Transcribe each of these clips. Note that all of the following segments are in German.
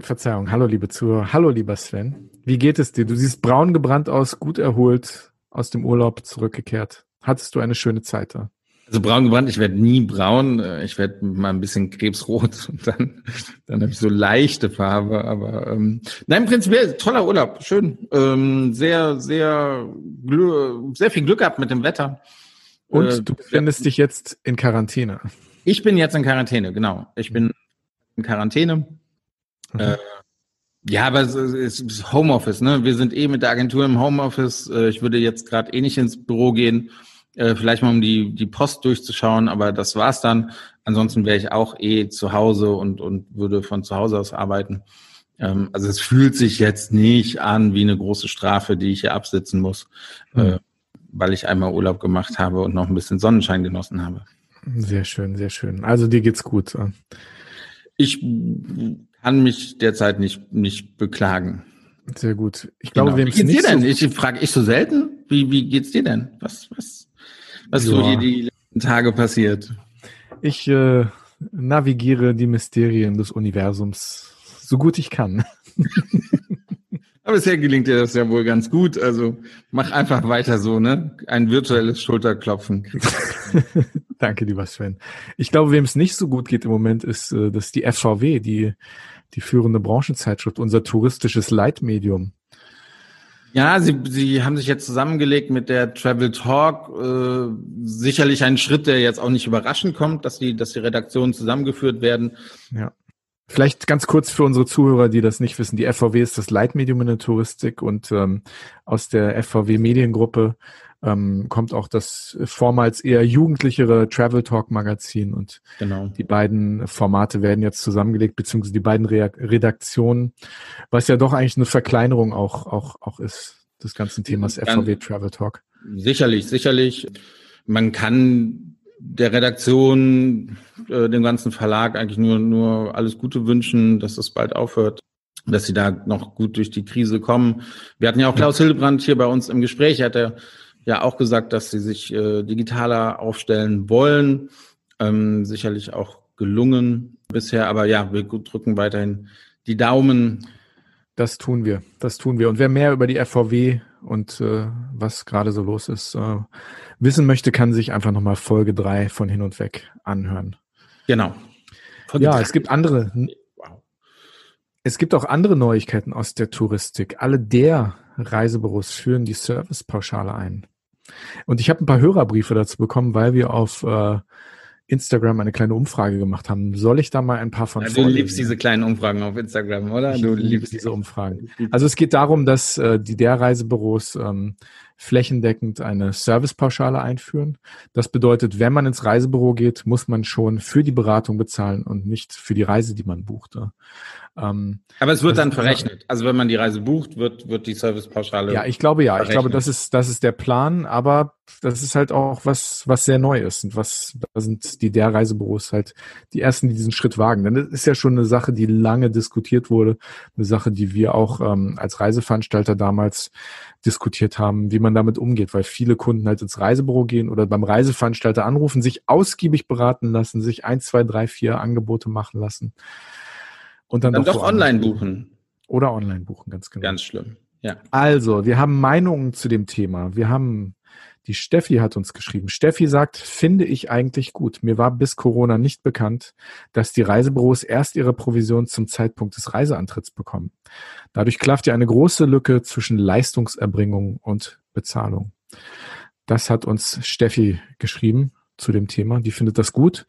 Verzeihung. Hallo, liebe Zuhörer. Hallo, lieber Sven. Wie geht es dir? Du siehst braun gebrannt aus, gut erholt, aus dem Urlaub zurückgekehrt. Hattest du eine schöne Zeit da? Also braun gebrannt, ich werde nie braun, ich werde mal ein bisschen krebsrot und dann, dann habe ich so leichte Farbe, aber ähm, nein, prinzipiell toller Urlaub, schön, ähm, sehr, sehr, sehr viel Glück gehabt mit dem Wetter. Und äh, du befindest dich jetzt in Quarantäne. Ich bin jetzt in Quarantäne, genau. Ich bin in Quarantäne. Mhm. Äh, ja, aber es ist Homeoffice, ne? Wir sind eh mit der Agentur im Homeoffice. Äh, ich würde jetzt gerade eh nicht ins Büro gehen äh, vielleicht mal um die, die Post durchzuschauen, aber das war's dann. Ansonsten wäre ich auch eh zu Hause und, und würde von zu Hause aus arbeiten. Ähm, also es fühlt sich jetzt nicht an wie eine große Strafe, die ich hier absitzen muss, mhm. äh, weil ich einmal Urlaub gemacht habe und noch ein bisschen Sonnenschein genossen habe. Sehr schön, sehr schön. Also dir geht's gut. Ich kann mich derzeit nicht, nicht beklagen. Sehr gut. Ich glaube, genau. wem es nicht dir denn? So ich frage ich so selten. Wie, wie geht's dir denn? Was, was was ja. so dir die letzten Tage passiert? Ich äh, navigiere die Mysterien des Universums so gut ich kann. Aber bisher gelingt dir das ja wohl ganz gut. Also mach einfach weiter so, ne? Ein virtuelles Schulterklopfen. Danke, lieber Sven. Ich glaube, wem es nicht so gut geht im Moment, ist, äh, dass die FVW, die, die führende Branchenzeitschrift, unser touristisches Leitmedium, ja, sie, sie haben sich jetzt zusammengelegt mit der Travel Talk. Äh, sicherlich ein Schritt, der jetzt auch nicht überraschend kommt, dass die, dass die Redaktionen zusammengeführt werden. Ja. Vielleicht ganz kurz für unsere Zuhörer, die das nicht wissen. Die FVW ist das Leitmedium in der Touristik und ähm, aus der FVW Mediengruppe ähm, kommt auch das vormals eher jugendlichere Travel Talk Magazin und genau. die beiden Formate werden jetzt zusammengelegt, beziehungsweise die beiden Re Redaktionen, was ja doch eigentlich eine Verkleinerung auch, auch, auch ist, des ganzen Themas FVW Travel Talk. Sicherlich, sicherlich. Man kann der Redaktion, äh, dem ganzen Verlag eigentlich nur, nur alles Gute wünschen, dass es bald aufhört dass sie da noch gut durch die Krise kommen. Wir hatten ja auch Klaus Hildebrand hier bei uns im Gespräch, er hat ja ja auch gesagt, dass sie sich äh, digitaler aufstellen wollen. Ähm, sicherlich auch gelungen bisher, aber ja, wir drücken weiterhin die Daumen. Das tun wir, das tun wir. Und wer mehr über die FVW und äh, was gerade so los ist, äh, wissen möchte, kann sich einfach nochmal Folge 3 von hin und weg anhören. Genau. Folge ja, drei. es gibt andere. Wow. Es gibt auch andere Neuigkeiten aus der Touristik. Alle der Reisebüros führen die Servicepauschale ein. Und ich habe ein paar Hörerbriefe dazu bekommen, weil wir auf äh, Instagram eine kleine Umfrage gemacht haben. Soll ich da mal ein paar von ja, Du liebst diese kleinen Umfragen auf Instagram, oder? Ich du liebst diese Umfragen. Also es geht darum, dass äh, die der Reisebüros ähm, flächendeckend eine Servicepauschale einführen. Das bedeutet, wenn man ins Reisebüro geht, muss man schon für die Beratung bezahlen und nicht für die Reise, die man buchte. Ähm, Aber es wird dann verrechnet. Also wenn man die Reise bucht, wird, wird die Servicepauschale. Ja, ich glaube ja. Verrechnet. Ich glaube, das ist, das ist der Plan. Aber das ist halt auch was, was sehr neu ist und was, da sind die der Reisebüros halt die ersten, die diesen Schritt wagen. Denn das ist ja schon eine Sache, die lange diskutiert wurde. Eine Sache, die wir auch ähm, als Reiseveranstalter damals diskutiert haben, wie man damit umgeht, weil viele Kunden halt ins Reisebüro gehen oder beim Reiseveranstalter anrufen, sich ausgiebig beraten lassen, sich ein, zwei, drei, vier Angebote machen lassen und dann, dann doch, doch online buchen. Oder online buchen, ganz genau. Ganz schlimm. Ja. Also, wir haben Meinungen zu dem Thema. Wir haben, die Steffi hat uns geschrieben. Steffi sagt, finde ich eigentlich gut. Mir war bis Corona nicht bekannt, dass die Reisebüros erst ihre Provision zum Zeitpunkt des Reiseantritts bekommen. Dadurch klafft ja eine große Lücke zwischen Leistungserbringung und Bezahlung. Das hat uns Steffi geschrieben zu dem Thema. Die findet das gut.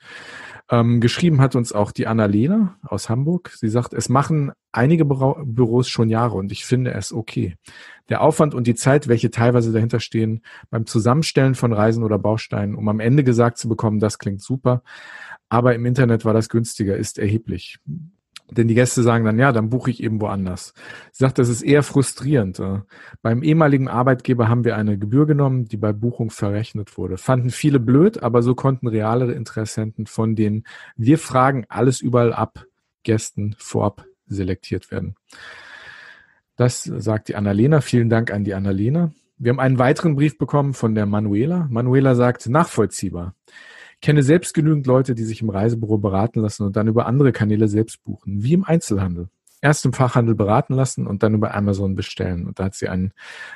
Ähm, geschrieben hat uns auch die Annalena aus Hamburg. Sie sagt, es machen einige Büro Büros schon Jahre und ich finde es okay. Der Aufwand und die Zeit, welche teilweise dahinter stehen, beim Zusammenstellen von Reisen oder Bausteinen, um am Ende gesagt zu bekommen, das klingt super, aber im Internet war das günstiger, ist erheblich. Denn die Gäste sagen dann, ja, dann buche ich eben woanders. Sie sagt, das ist eher frustrierend. Beim ehemaligen Arbeitgeber haben wir eine Gebühr genommen, die bei Buchung verrechnet wurde. Fanden viele blöd, aber so konnten realere Interessenten von denen wir fragen alles überall ab Gästen vorab selektiert werden. Das sagt die Annalena. Vielen Dank an die Annalena. Wir haben einen weiteren Brief bekommen von der Manuela. Manuela sagt, nachvollziehbar kenne selbst genügend Leute, die sich im Reisebüro beraten lassen und dann über andere Kanäle selbst buchen, wie im Einzelhandel. erst im Fachhandel beraten lassen und dann über Amazon bestellen. Und da hat sie einen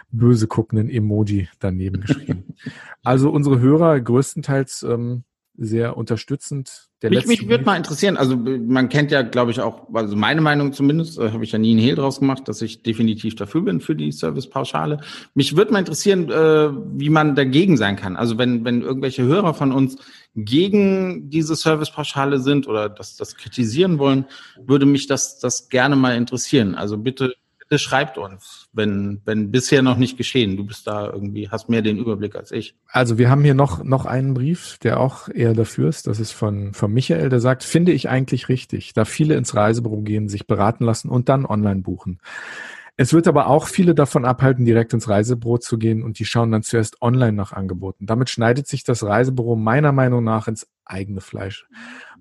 böse guckenden Emoji daneben geschrieben. also unsere Hörer größtenteils ähm, sehr unterstützend. Der mich mich würde mal interessieren, also man kennt ja, glaube ich, auch, also meine Meinung zumindest, äh, habe ich ja nie einen Hehl draus gemacht, dass ich definitiv dafür bin für die Servicepauschale. Mich würde mal interessieren, äh, wie man dagegen sein kann. Also wenn, wenn irgendwelche Hörer von uns gegen diese Servicepauschale sind oder das, das kritisieren wollen, würde mich das, das gerne mal interessieren. Also bitte bitte uns, wenn, wenn bisher noch nicht geschehen. Du bist da irgendwie, hast mehr den Überblick als ich. Also wir haben hier noch, noch einen Brief, der auch eher dafür ist. Das ist von, von Michael, der sagt, finde ich eigentlich richtig, da viele ins Reisebüro gehen, sich beraten lassen und dann online buchen. Es wird aber auch viele davon abhalten, direkt ins Reisebüro zu gehen und die schauen dann zuerst online nach Angeboten. Damit schneidet sich das Reisebüro meiner Meinung nach ins eigene Fleisch.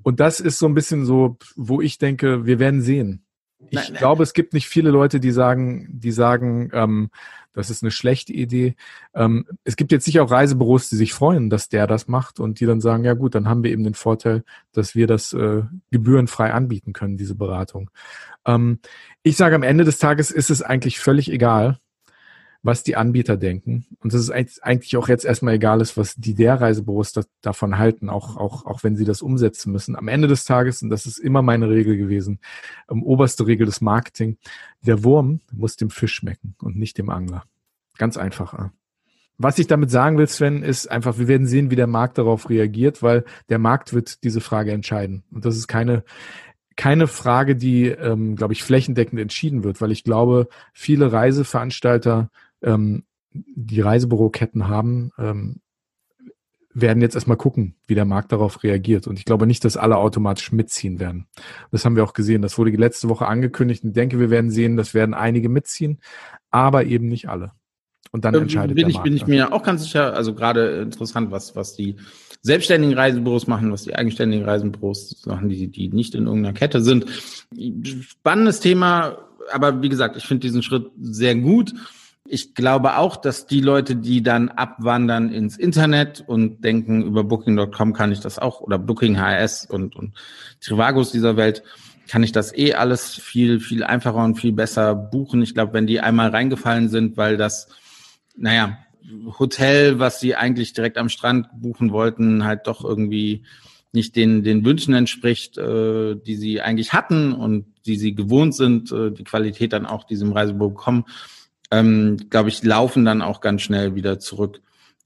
Und das ist so ein bisschen so, wo ich denke, wir werden sehen. Ich nein, nein. glaube, es gibt nicht viele Leute, die sagen, die sagen, ähm, das ist eine schlechte Idee. Ähm, es gibt jetzt sicher auch Reisebüros, die sich freuen, dass der das macht und die dann sagen, ja gut, dann haben wir eben den Vorteil, dass wir das äh, gebührenfrei anbieten können, diese Beratung. Ähm, ich sage, am Ende des Tages ist es eigentlich völlig egal, was die Anbieter denken. Und das ist eigentlich auch jetzt erstmal egal ist, was die der Reisebüros da, davon halten, auch, auch, auch wenn sie das umsetzen müssen. Am Ende des Tages, und das ist immer meine Regel gewesen, um, oberste Regel des Marketing, der Wurm muss dem Fisch schmecken und nicht dem Angler. Ganz einfach. Was ich damit sagen will, Sven, ist einfach, wir werden sehen, wie der Markt darauf reagiert, weil der Markt wird diese Frage entscheiden. Und das ist keine, keine Frage, die, ähm, glaube ich, flächendeckend entschieden wird, weil ich glaube, viele Reiseveranstalter ähm, die Reisebüroketten haben, ähm, werden jetzt erstmal gucken, wie der Markt darauf reagiert. Und ich glaube nicht, dass alle automatisch mitziehen werden. Das haben wir auch gesehen. Das wurde letzte Woche angekündigt. Und ich denke, wir werden sehen, das werden einige mitziehen, aber eben nicht alle. Und dann ähm, entscheidet bin der ich, Markt. Bin ich mir auch ganz sicher, also gerade interessant, was, was die selbstständigen Reisebüros machen, was die eigenständigen Reisebüros machen, die, die nicht in irgendeiner Kette sind. Spannendes Thema, aber wie gesagt, ich finde diesen Schritt sehr gut. Ich glaube auch, dass die Leute, die dann abwandern ins Internet und denken, über Booking.com kann ich das auch, oder Booking HS und, und Trivagos dieser Welt, kann ich das eh alles viel, viel einfacher und viel besser buchen. Ich glaube, wenn die einmal reingefallen sind, weil das, naja, Hotel, was sie eigentlich direkt am Strand buchen wollten, halt doch irgendwie nicht den, den Wünschen entspricht, äh, die sie eigentlich hatten und die sie gewohnt sind, äh, die Qualität dann auch diesem Reisebüro bekommen, ähm, glaube ich, laufen dann auch ganz schnell wieder zurück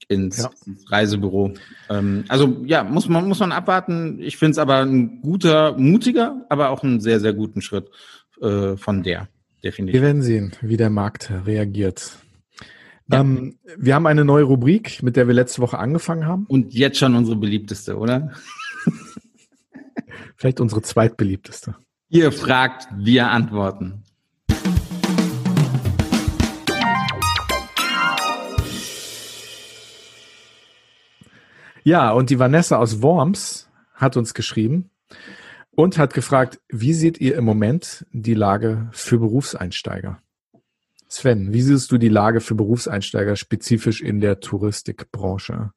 ins, ja. Reisebüro. Ähm, also ja, muss man, muss man abwarten. Ich finde es aber ein guter, mutiger, aber auch einen sehr, sehr guten Schritt äh, von der, definitiv. Wir werden sehen, wie der Markt reagiert. Ja. Ähm, wir haben eine neue Rubrik, mit der wir letzte Woche angefangen haben. Und jetzt schon unsere beliebteste, oder? Vielleicht unsere zweitbeliebteste. Ihr fragt, wir antworten. Ja, und die Vanessa aus Worms hat uns geschrieben und hat gefragt, wie seht ihr im Moment die Lage für Berufseinsteiger? Sven, wie siehst du die Lage für Berufseinsteiger spezifisch in der Touristikbranche?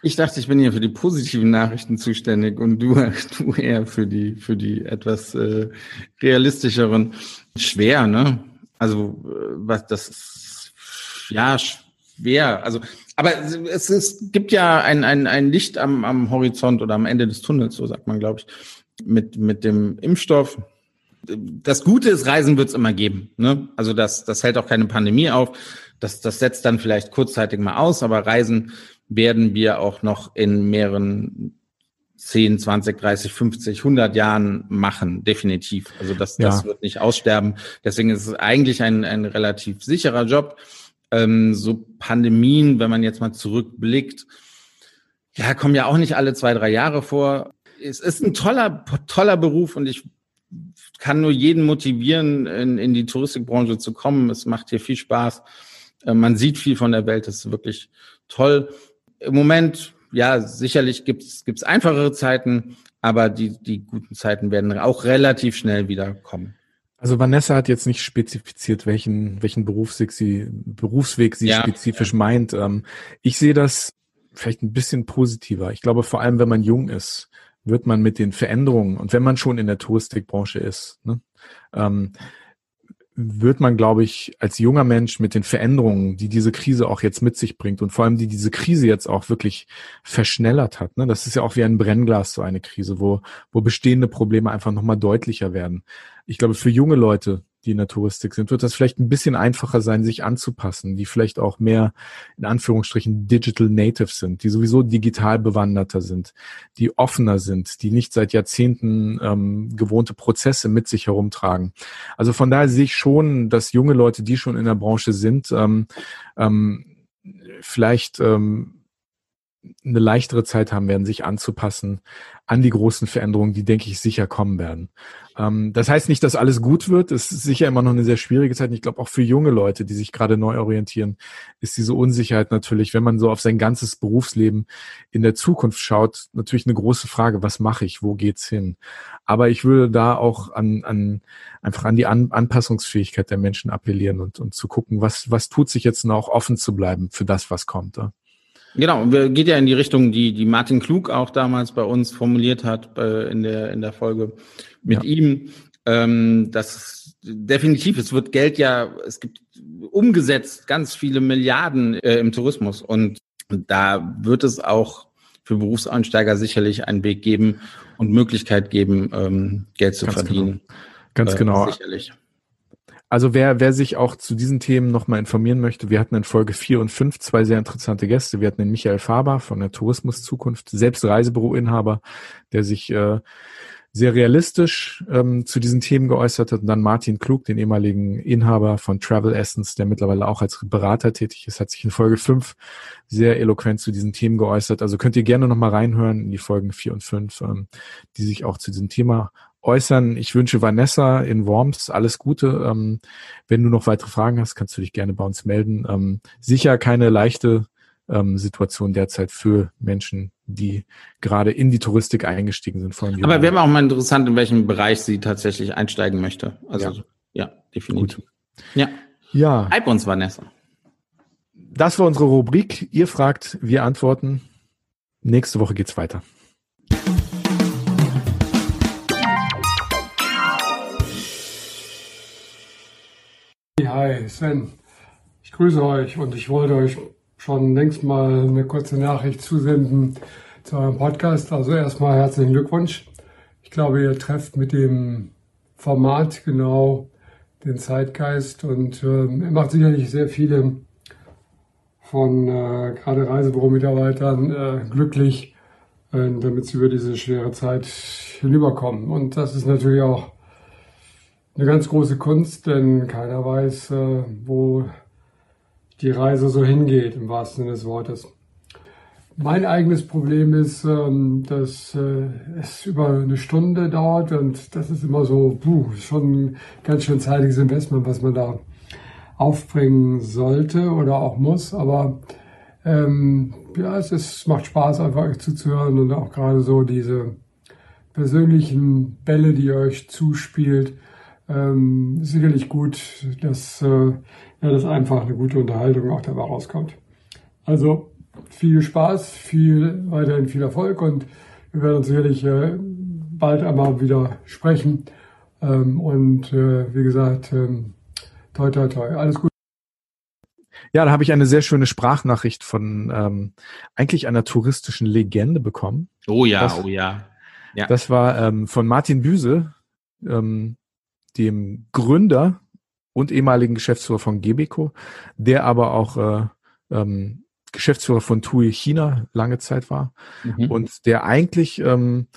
Ich dachte, ich bin hier für die positiven Nachrichten zuständig und du, du eher für die, für die etwas äh, realistischeren. Schwer, ne? Also, äh, was das ist, ja, schwer. Also, aber es, es gibt ja ein, ein, ein Licht am, am Horizont oder am Ende des Tunnels, so sagt man, glaube ich, mit, mit dem Impfstoff. Das Gute ist, Reisen wird es immer geben. Ne? Also das, das hält auch keine Pandemie auf. Das, das setzt dann vielleicht kurzzeitig mal aus, aber Reisen werden wir auch noch in mehreren 10, 20, 30, 50, 100 Jahren machen, definitiv. Also das, ja. das wird nicht aussterben. Deswegen ist es eigentlich ein, ein relativ sicherer Job. Ähm, so Pandemien, wenn man jetzt mal zurückblickt, ja, kommen ja auch nicht alle zwei, drei Jahre vor. Es ist ein toller, toller Beruf und ich kann nur jeden motivieren, in, in die Touristikbranche zu kommen. Es macht hier viel Spaß. Äh, man sieht viel von der Welt. Das ist wirklich toll. Im Moment, ja, sicherlich gibt es einfachere Zeiten, aber die, die guten Zeiten werden auch relativ schnell wieder kommen. Also Vanessa hat jetzt nicht spezifiziert, welchen, welchen Berufsweg sie, Berufsweg sie ja, spezifisch meint. Ähm, ich sehe das vielleicht ein bisschen positiver. Ich glaube, vor allem, wenn man jung ist, wird man mit den Veränderungen, und wenn man schon in der Touristikbranche ist, ne, ähm, wird man, glaube ich, als junger Mensch mit den Veränderungen, die diese Krise auch jetzt mit sich bringt und vor allem die diese Krise jetzt auch wirklich verschnellert hat. Ne? Das ist ja auch wie ein Brennglas, so eine Krise, wo, wo bestehende Probleme einfach nochmal deutlicher werden. Ich glaube, für junge Leute, die in der Touristik sind, wird das vielleicht ein bisschen einfacher sein, sich anzupassen, die vielleicht auch mehr in Anführungsstrichen Digital Natives sind, die sowieso digital bewanderter sind, die offener sind, die nicht seit Jahrzehnten ähm, gewohnte Prozesse mit sich herumtragen. Also von daher sehe ich schon, dass junge Leute, die schon in der Branche sind, ähm, ähm, vielleicht ähm, eine leichtere Zeit haben werden, sich anzupassen an die großen Veränderungen, die, denke ich, sicher kommen werden. Ähm, das heißt nicht, dass alles gut wird. Es ist sicher immer noch eine sehr schwierige Zeit. Und ich glaube, auch für junge Leute, die sich gerade neu orientieren, ist diese Unsicherheit natürlich, wenn man so auf sein ganzes Berufsleben in der Zukunft schaut, natürlich eine große Frage. Was mache ich? Wo geht's hin? Aber ich würde da auch an, an einfach an die an Anpassungsfähigkeit der Menschen appellieren und, und zu gucken, was, was tut sich jetzt noch offen zu bleiben für das, was kommt. Ja? Genau, geht ja in die Richtung, die, die Martin Klug auch damals bei uns formuliert hat äh, in, der, in der Folge mit ja. ihm. Ähm, das definitiv, es wird Geld ja, es gibt umgesetzt ganz viele Milliarden äh, im Tourismus und da wird es auch für Berufseinsteiger sicherlich einen Weg geben und Möglichkeit geben, ähm, Geld zu ganz verdienen. Genau. Ganz äh, genau. Sicherlich. Also wer, wer sich auch zu diesen Themen nochmal informieren möchte, wir hatten in Folge 4 und 5 zwei sehr interessante Gäste. Wir hatten den Michael Faber von der Tourismuszukunft, selbst Reisebüroinhaber, der sich äh, sehr realistisch ähm, zu diesen Themen geäußert hat. Und dann Martin Klug, den ehemaligen Inhaber von Travel Essence, der mittlerweile auch als Berater tätig ist, hat sich in Folge 5 sehr eloquent zu diesen Themen geäußert. Also könnt ihr gerne nochmal reinhören in die Folgen 4 und 5, ähm, die sich auch zu diesem Thema äußern. Ich wünsche Vanessa in Worms alles Gute. Ähm, wenn du noch weitere Fragen hast, kannst du dich gerne bei uns melden. Ähm, sicher keine leichte ähm, Situation derzeit für Menschen, die gerade in die Touristik eingestiegen sind. Vor allem Aber wäre auch mal interessant, in welchem Bereich sie tatsächlich einsteigen möchte. Also ja, ja definitiv. Gut. Ja. Ja. Hype uns, Vanessa. Das war unsere Rubrik. Ihr fragt, wir antworten. Nächste Woche geht's weiter. Hi, Sven. Ich grüße euch und ich wollte euch schon längst mal eine kurze Nachricht zusenden zu eurem Podcast. Also erstmal herzlichen Glückwunsch. Ich glaube, ihr trefft mit dem Format genau den Zeitgeist und äh, ihr macht sicherlich sehr viele von äh, gerade Reisebüro-Mitarbeitern äh, glücklich, äh, damit sie über diese schwere Zeit hinüberkommen. Und das ist natürlich auch eine ganz große Kunst, denn keiner weiß, äh, wo die Reise so hingeht, im wahrsten Sinne des Wortes. Mein eigenes Problem ist, ähm, dass äh, es über eine Stunde dauert und das ist immer so, puh, schon ein ganz schön zeitiges Investment, was man da aufbringen sollte oder auch muss. Aber ähm, ja, es ist, macht Spaß, einfach euch zuzuhören und auch gerade so diese persönlichen Bälle, die ihr euch zuspielt, ähm, sicherlich gut, dass, äh, ja, dass einfach eine gute Unterhaltung auch dabei rauskommt. Also viel Spaß, viel weiterhin viel Erfolg und wir werden uns sicherlich äh, bald einmal wieder sprechen. Ähm, und äh, wie gesagt, ähm, toi toi toi, alles gut. Ja, da habe ich eine sehr schöne Sprachnachricht von ähm, eigentlich einer touristischen Legende bekommen. Oh ja, das, oh ja. ja. Das war ähm, von Martin Büse, ähm, dem Gründer und ehemaligen Geschäftsführer von Gebeco, der aber auch äh, ähm, Geschäftsführer von TUI China lange Zeit war mhm. und der eigentlich ähm,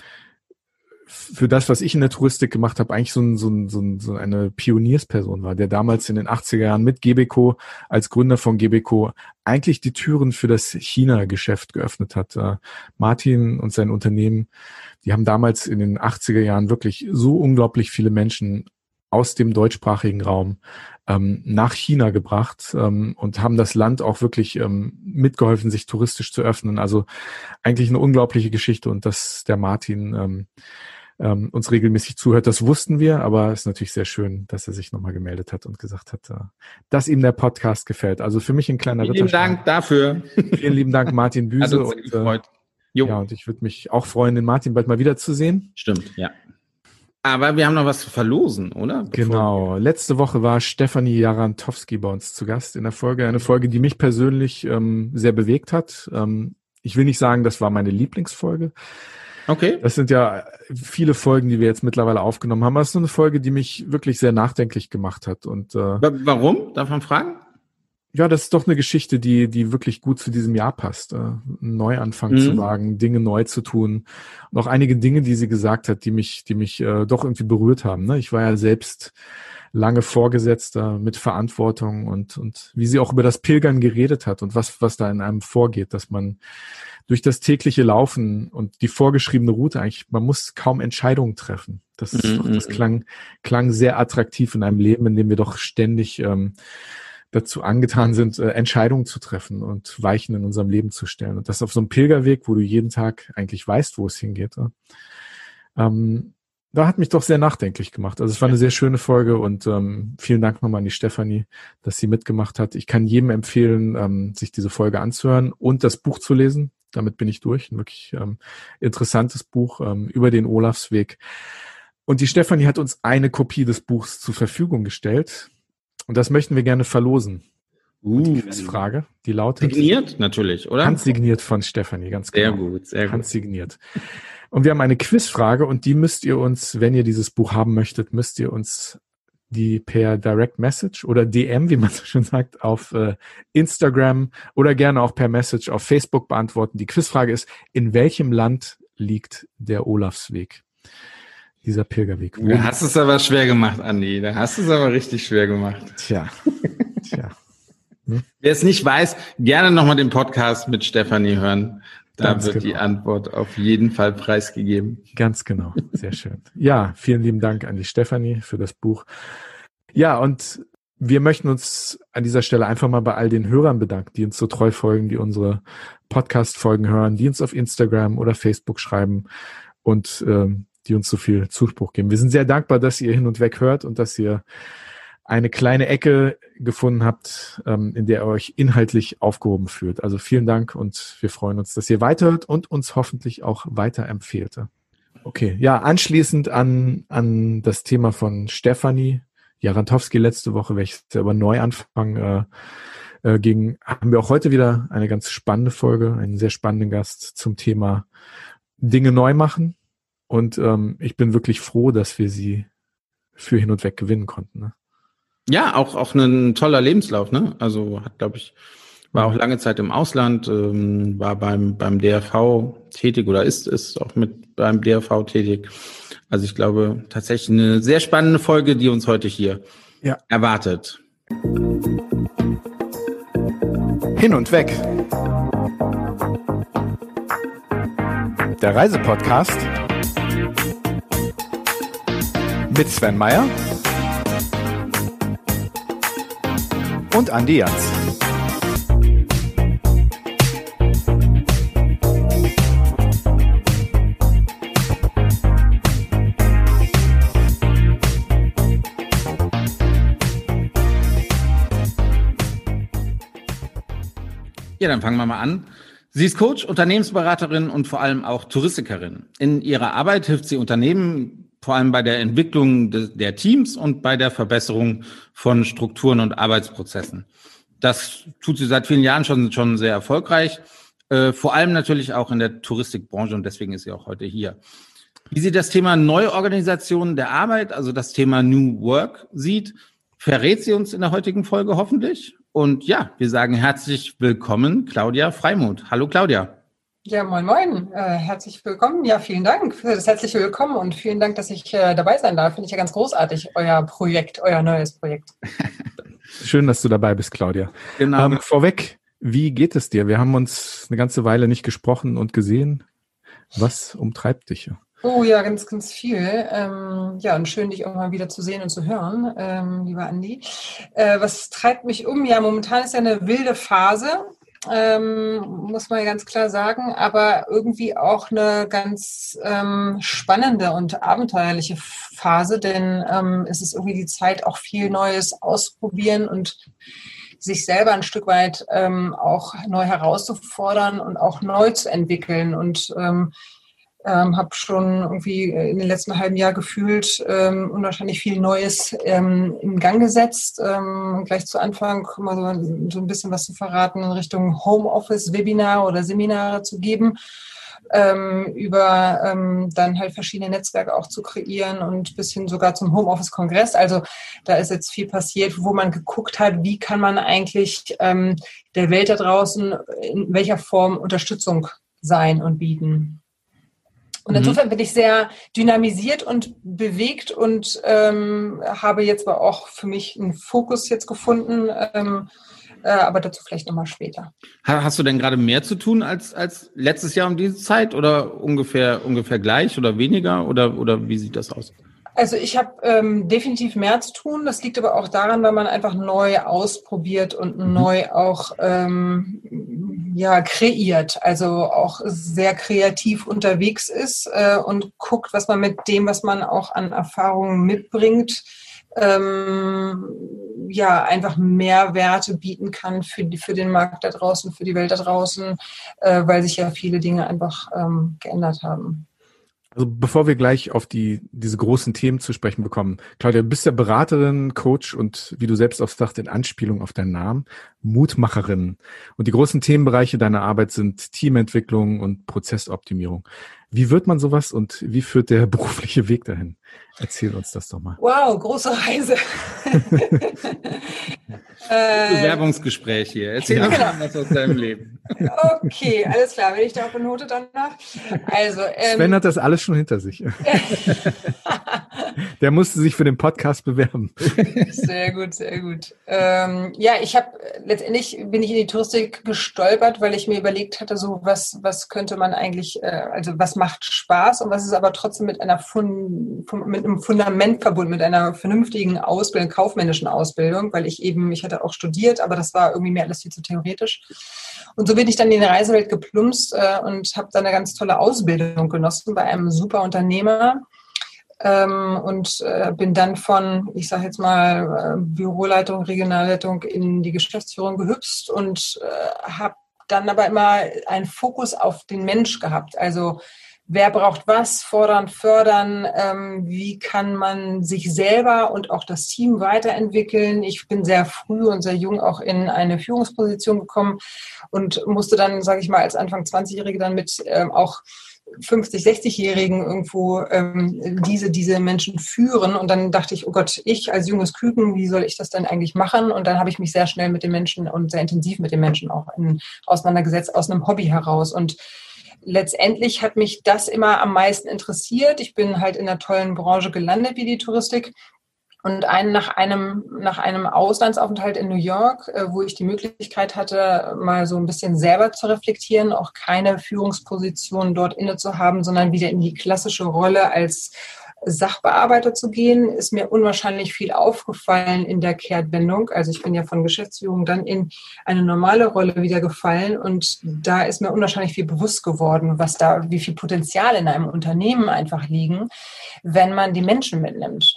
für das, was ich in der Touristik gemacht habe, eigentlich so, ein, so, ein, so, ein, so eine Pioniersperson war, der damals in den 80er Jahren mit Gebeco als Gründer von Gebeco eigentlich die Türen für das China-Geschäft geöffnet hat. Äh, Martin und sein Unternehmen, die haben damals in den 80er Jahren wirklich so unglaublich viele Menschen aus dem deutschsprachigen Raum ähm, nach China gebracht ähm, und haben das Land auch wirklich ähm, mitgeholfen, sich touristisch zu öffnen. Also eigentlich eine unglaubliche Geschichte und dass der Martin ähm, ähm, uns regelmäßig zuhört, das wussten wir, aber es ist natürlich sehr schön, dass er sich nochmal gemeldet hat und gesagt hat, äh, dass ihm der Podcast gefällt. Also für mich ein kleiner Vielen lieben Dank dafür. Vielen lieben Dank, Martin Büse. und, äh, Jo. Ja, und ich würde mich auch freuen, den Martin bald mal wiederzusehen. Stimmt, ja. Aber wir haben noch was zu verlosen, oder? Bevor genau. Letzte Woche war Stefanie Jarantowski bei uns zu Gast in der Folge. Eine Folge, die mich persönlich ähm, sehr bewegt hat. Ähm, ich will nicht sagen, das war meine Lieblingsfolge. Okay. Das sind ja viele Folgen, die wir jetzt mittlerweile aufgenommen haben. Das ist so eine Folge, die mich wirklich sehr nachdenklich gemacht hat. Und äh, warum? Darf man fragen? Ja, das ist doch eine Geschichte, die, die wirklich gut zu diesem Jahr passt. Äh, einen Neuanfang mhm. zu wagen, Dinge neu zu tun. Und auch einige Dinge, die sie gesagt hat, die mich, die mich äh, doch irgendwie berührt haben. Ne? Ich war ja selbst lange Vorgesetzter mit Verantwortung und, und wie sie auch über das Pilgern geredet hat und was, was da in einem vorgeht, dass man durch das tägliche Laufen und die vorgeschriebene Route eigentlich, man muss kaum Entscheidungen treffen. Das, mhm. das mhm. klang, klang sehr attraktiv in einem Leben, in dem wir doch ständig ähm, dazu angetan sind, äh, Entscheidungen zu treffen und Weichen in unserem Leben zu stellen. Und das auf so einem Pilgerweg, wo du jeden Tag eigentlich weißt, wo es hingeht. Ähm, da hat mich doch sehr nachdenklich gemacht. Also es war eine sehr schöne Folge und ähm, vielen Dank nochmal an die Stefanie, dass sie mitgemacht hat. Ich kann jedem empfehlen, ähm, sich diese Folge anzuhören und das Buch zu lesen. Damit bin ich durch. Ein wirklich ähm, interessantes Buch ähm, über den Olafsweg. Und die Stefanie hat uns eine Kopie des Buchs zur Verfügung gestellt. Und das möchten wir gerne verlosen. Uh. Die Quizfrage, die lautet. Signiert natürlich, oder? Handsigniert von Stefanie, ganz genau. Sehr gut, sehr gut. Handsigniert. Und wir haben eine Quizfrage und die müsst ihr uns, wenn ihr dieses Buch haben möchtet, müsst ihr uns die per Direct Message oder DM, wie man so schön sagt, auf äh, Instagram oder gerne auch per Message auf Facebook beantworten. Die Quizfrage ist, in welchem Land liegt der Olafsweg? Dieser Pilgerweg. Da hast du es aber schwer gemacht, Andi. Da hast du es aber richtig schwer gemacht. Tja. Tja. Hm? Wer es nicht weiß, gerne nochmal den Podcast mit Stefanie hören. Da Ganz wird genau. die Antwort auf jeden Fall preisgegeben. Ganz genau. Sehr schön. Ja, vielen lieben Dank an die Stefanie für das Buch. Ja, und wir möchten uns an dieser Stelle einfach mal bei all den Hörern bedanken, die uns so treu folgen, die unsere Podcast-Folgen hören, die uns auf Instagram oder Facebook schreiben und ähm, die uns so viel Zuspruch geben. Wir sind sehr dankbar, dass ihr hin und weg hört und dass ihr eine kleine Ecke gefunden habt, ähm, in der ihr euch inhaltlich aufgehoben fühlt. Also vielen Dank und wir freuen uns, dass ihr weiterhört und uns hoffentlich auch weiterempfehlt. Okay, ja, anschließend an, an das Thema von Stefanie Jarantowski letzte Woche, welches über Neuanfang äh, äh, ging, haben wir auch heute wieder eine ganz spannende Folge, einen sehr spannenden Gast zum Thema Dinge neu machen. Und ähm, ich bin wirklich froh, dass wir sie für hin und weg gewinnen konnten. Ne? Ja, auch, auch ein toller Lebenslauf, ne? Also hat, glaube ich, war auch lange Zeit im Ausland, ähm, war beim, beim DRV tätig oder ist, ist auch mit beim DRV tätig. Also ich glaube tatsächlich eine sehr spannende Folge, die uns heute hier ja. erwartet. Hin und weg. Der Reisepodcast mit Sven Meyer und Andi Jans. Ja, dann fangen wir mal an. Sie ist Coach, Unternehmensberaterin und vor allem auch Touristikerin. In ihrer Arbeit hilft sie Unternehmen vor allem bei der Entwicklung de, der Teams und bei der Verbesserung von Strukturen und Arbeitsprozessen. Das tut sie seit vielen Jahren schon, schon sehr erfolgreich, äh, vor allem natürlich auch in der Touristikbranche und deswegen ist sie auch heute hier. Wie sie das Thema Neuorganisation der Arbeit, also das Thema New Work sieht, verrät sie uns in der heutigen Folge hoffentlich. Und ja, wir sagen herzlich willkommen, Claudia Freimuth. Hallo Claudia. Ja, moin, moin. Äh, herzlich willkommen. Ja, vielen Dank für das herzliche Willkommen und vielen Dank, dass ich äh, dabei sein darf. Finde ich ja ganz großartig, euer Projekt, euer neues Projekt. Schön, dass du dabei bist, Claudia. Genau. Ähm, vorweg, wie geht es dir? Wir haben uns eine ganze Weile nicht gesprochen und gesehen. Was umtreibt dich? Oh ja, ganz, ganz viel. Ähm, ja, und schön, dich auch mal wieder zu sehen und zu hören, ähm, lieber Andi. Äh, was treibt mich um? Ja, momentan ist ja eine wilde Phase ähm, muss man ganz klar sagen, aber irgendwie auch eine ganz ähm, spannende und abenteuerliche Phase, denn ähm, es ist irgendwie die Zeit, auch viel Neues ausprobieren und sich selber ein Stück weit ähm, auch neu herauszufordern und auch neu zu entwickeln. Und ähm, habe schon irgendwie in den letzten halben Jahr gefühlt ähm, unwahrscheinlich viel Neues ähm, in Gang gesetzt. Ähm, gleich zu Anfang mal so, so ein bisschen was zu verraten in Richtung Homeoffice-Webinar oder Seminare zu geben. Ähm, über ähm, dann halt verschiedene Netzwerke auch zu kreieren und bis hin sogar zum Homeoffice-Kongress. Also da ist jetzt viel passiert, wo man geguckt hat, wie kann man eigentlich ähm, der Welt da draußen in welcher Form Unterstützung sein und bieten. Und mhm. insofern bin ich sehr dynamisiert und bewegt und ähm, habe jetzt aber auch für mich einen Fokus jetzt gefunden. Ähm, äh, aber dazu vielleicht nochmal später. Hast du denn gerade mehr zu tun als, als letztes Jahr um diese Zeit oder ungefähr, ungefähr gleich oder weniger oder, oder wie sieht das aus? Also ich habe ähm, definitiv mehr zu tun. Das liegt aber auch daran, weil man einfach neu ausprobiert und mhm. neu auch ähm, ja kreiert. Also auch sehr kreativ unterwegs ist äh, und guckt, was man mit dem, was man auch an Erfahrungen mitbringt, ähm, ja einfach Mehrwerte bieten kann für, für den Markt da draußen, für die Welt da draußen, äh, weil sich ja viele Dinge einfach ähm, geändert haben. Also bevor wir gleich auf die, diese großen Themen zu sprechen bekommen, Claudia, du bist ja Beraterin, Coach und wie du selbst auch sagst, in Anspielung auf deinen Namen, Mutmacherin. Und die großen Themenbereiche deiner Arbeit sind Teamentwicklung und Prozessoptimierung. Wie wird man sowas und wie führt der berufliche Weg dahin? Erzähl uns das doch mal. Wow, große Reise. Bewerbungsgespräch hier. Erzähl ja. genau. was aus deinem Leben. Okay, alles klar. Bin ich da auf eine Note danach? Also, ähm, Sven hat das alles schon hinter sich. Der musste sich für den Podcast bewerben. Sehr gut, sehr gut. Ähm, ja, ich habe letztendlich bin ich in die Touristik gestolpert, weil ich mir überlegt hatte, so was was könnte man eigentlich, äh, also was macht Spaß und was ist aber trotzdem mit einer Fun, mit einem Fundament verbunden, mit einer vernünftigen Ausbildung, kaufmännischen Ausbildung, weil ich eben, ich hatte auch studiert, aber das war irgendwie mir alles viel zu theoretisch. Und so bin ich dann in die Reisewelt geplumpst äh, und habe dann eine ganz tolle Ausbildung genossen bei einem super Unternehmer ähm, und äh, bin dann von, ich sage jetzt mal, äh, Büroleitung, Regionalleitung in die Geschäftsführung gehüpft und äh, habe dann aber immer einen Fokus auf den Mensch gehabt. Also wer braucht was, fordern, fördern, ähm, wie kann man sich selber und auch das Team weiterentwickeln. Ich bin sehr früh und sehr jung auch in eine Führungsposition gekommen und musste dann, sage ich mal, als Anfang 20-Jährige dann mit ähm, auch 50, 60-Jährigen irgendwo ähm, diese, diese Menschen führen. Und dann dachte ich, oh Gott, ich als junges Küken, wie soll ich das denn eigentlich machen? Und dann habe ich mich sehr schnell mit den Menschen und sehr intensiv mit den Menschen auch in, auseinandergesetzt, aus einem Hobby heraus. Und letztendlich hat mich das immer am meisten interessiert. Ich bin halt in einer tollen Branche gelandet wie die Touristik und einen nach einem, nach einem Auslandsaufenthalt in New York, äh, wo ich die Möglichkeit hatte, mal so ein bisschen selber zu reflektieren, auch keine Führungsposition dort inne zu haben, sondern wieder in die klassische Rolle als Sachbearbeiter zu gehen, ist mir unwahrscheinlich viel aufgefallen in der Kehrtwendung. Also ich bin ja von Geschäftsführung dann in eine normale Rolle wieder gefallen und da ist mir unwahrscheinlich viel bewusst geworden, was da, wie viel Potenzial in einem Unternehmen einfach liegen, wenn man die Menschen mitnimmt.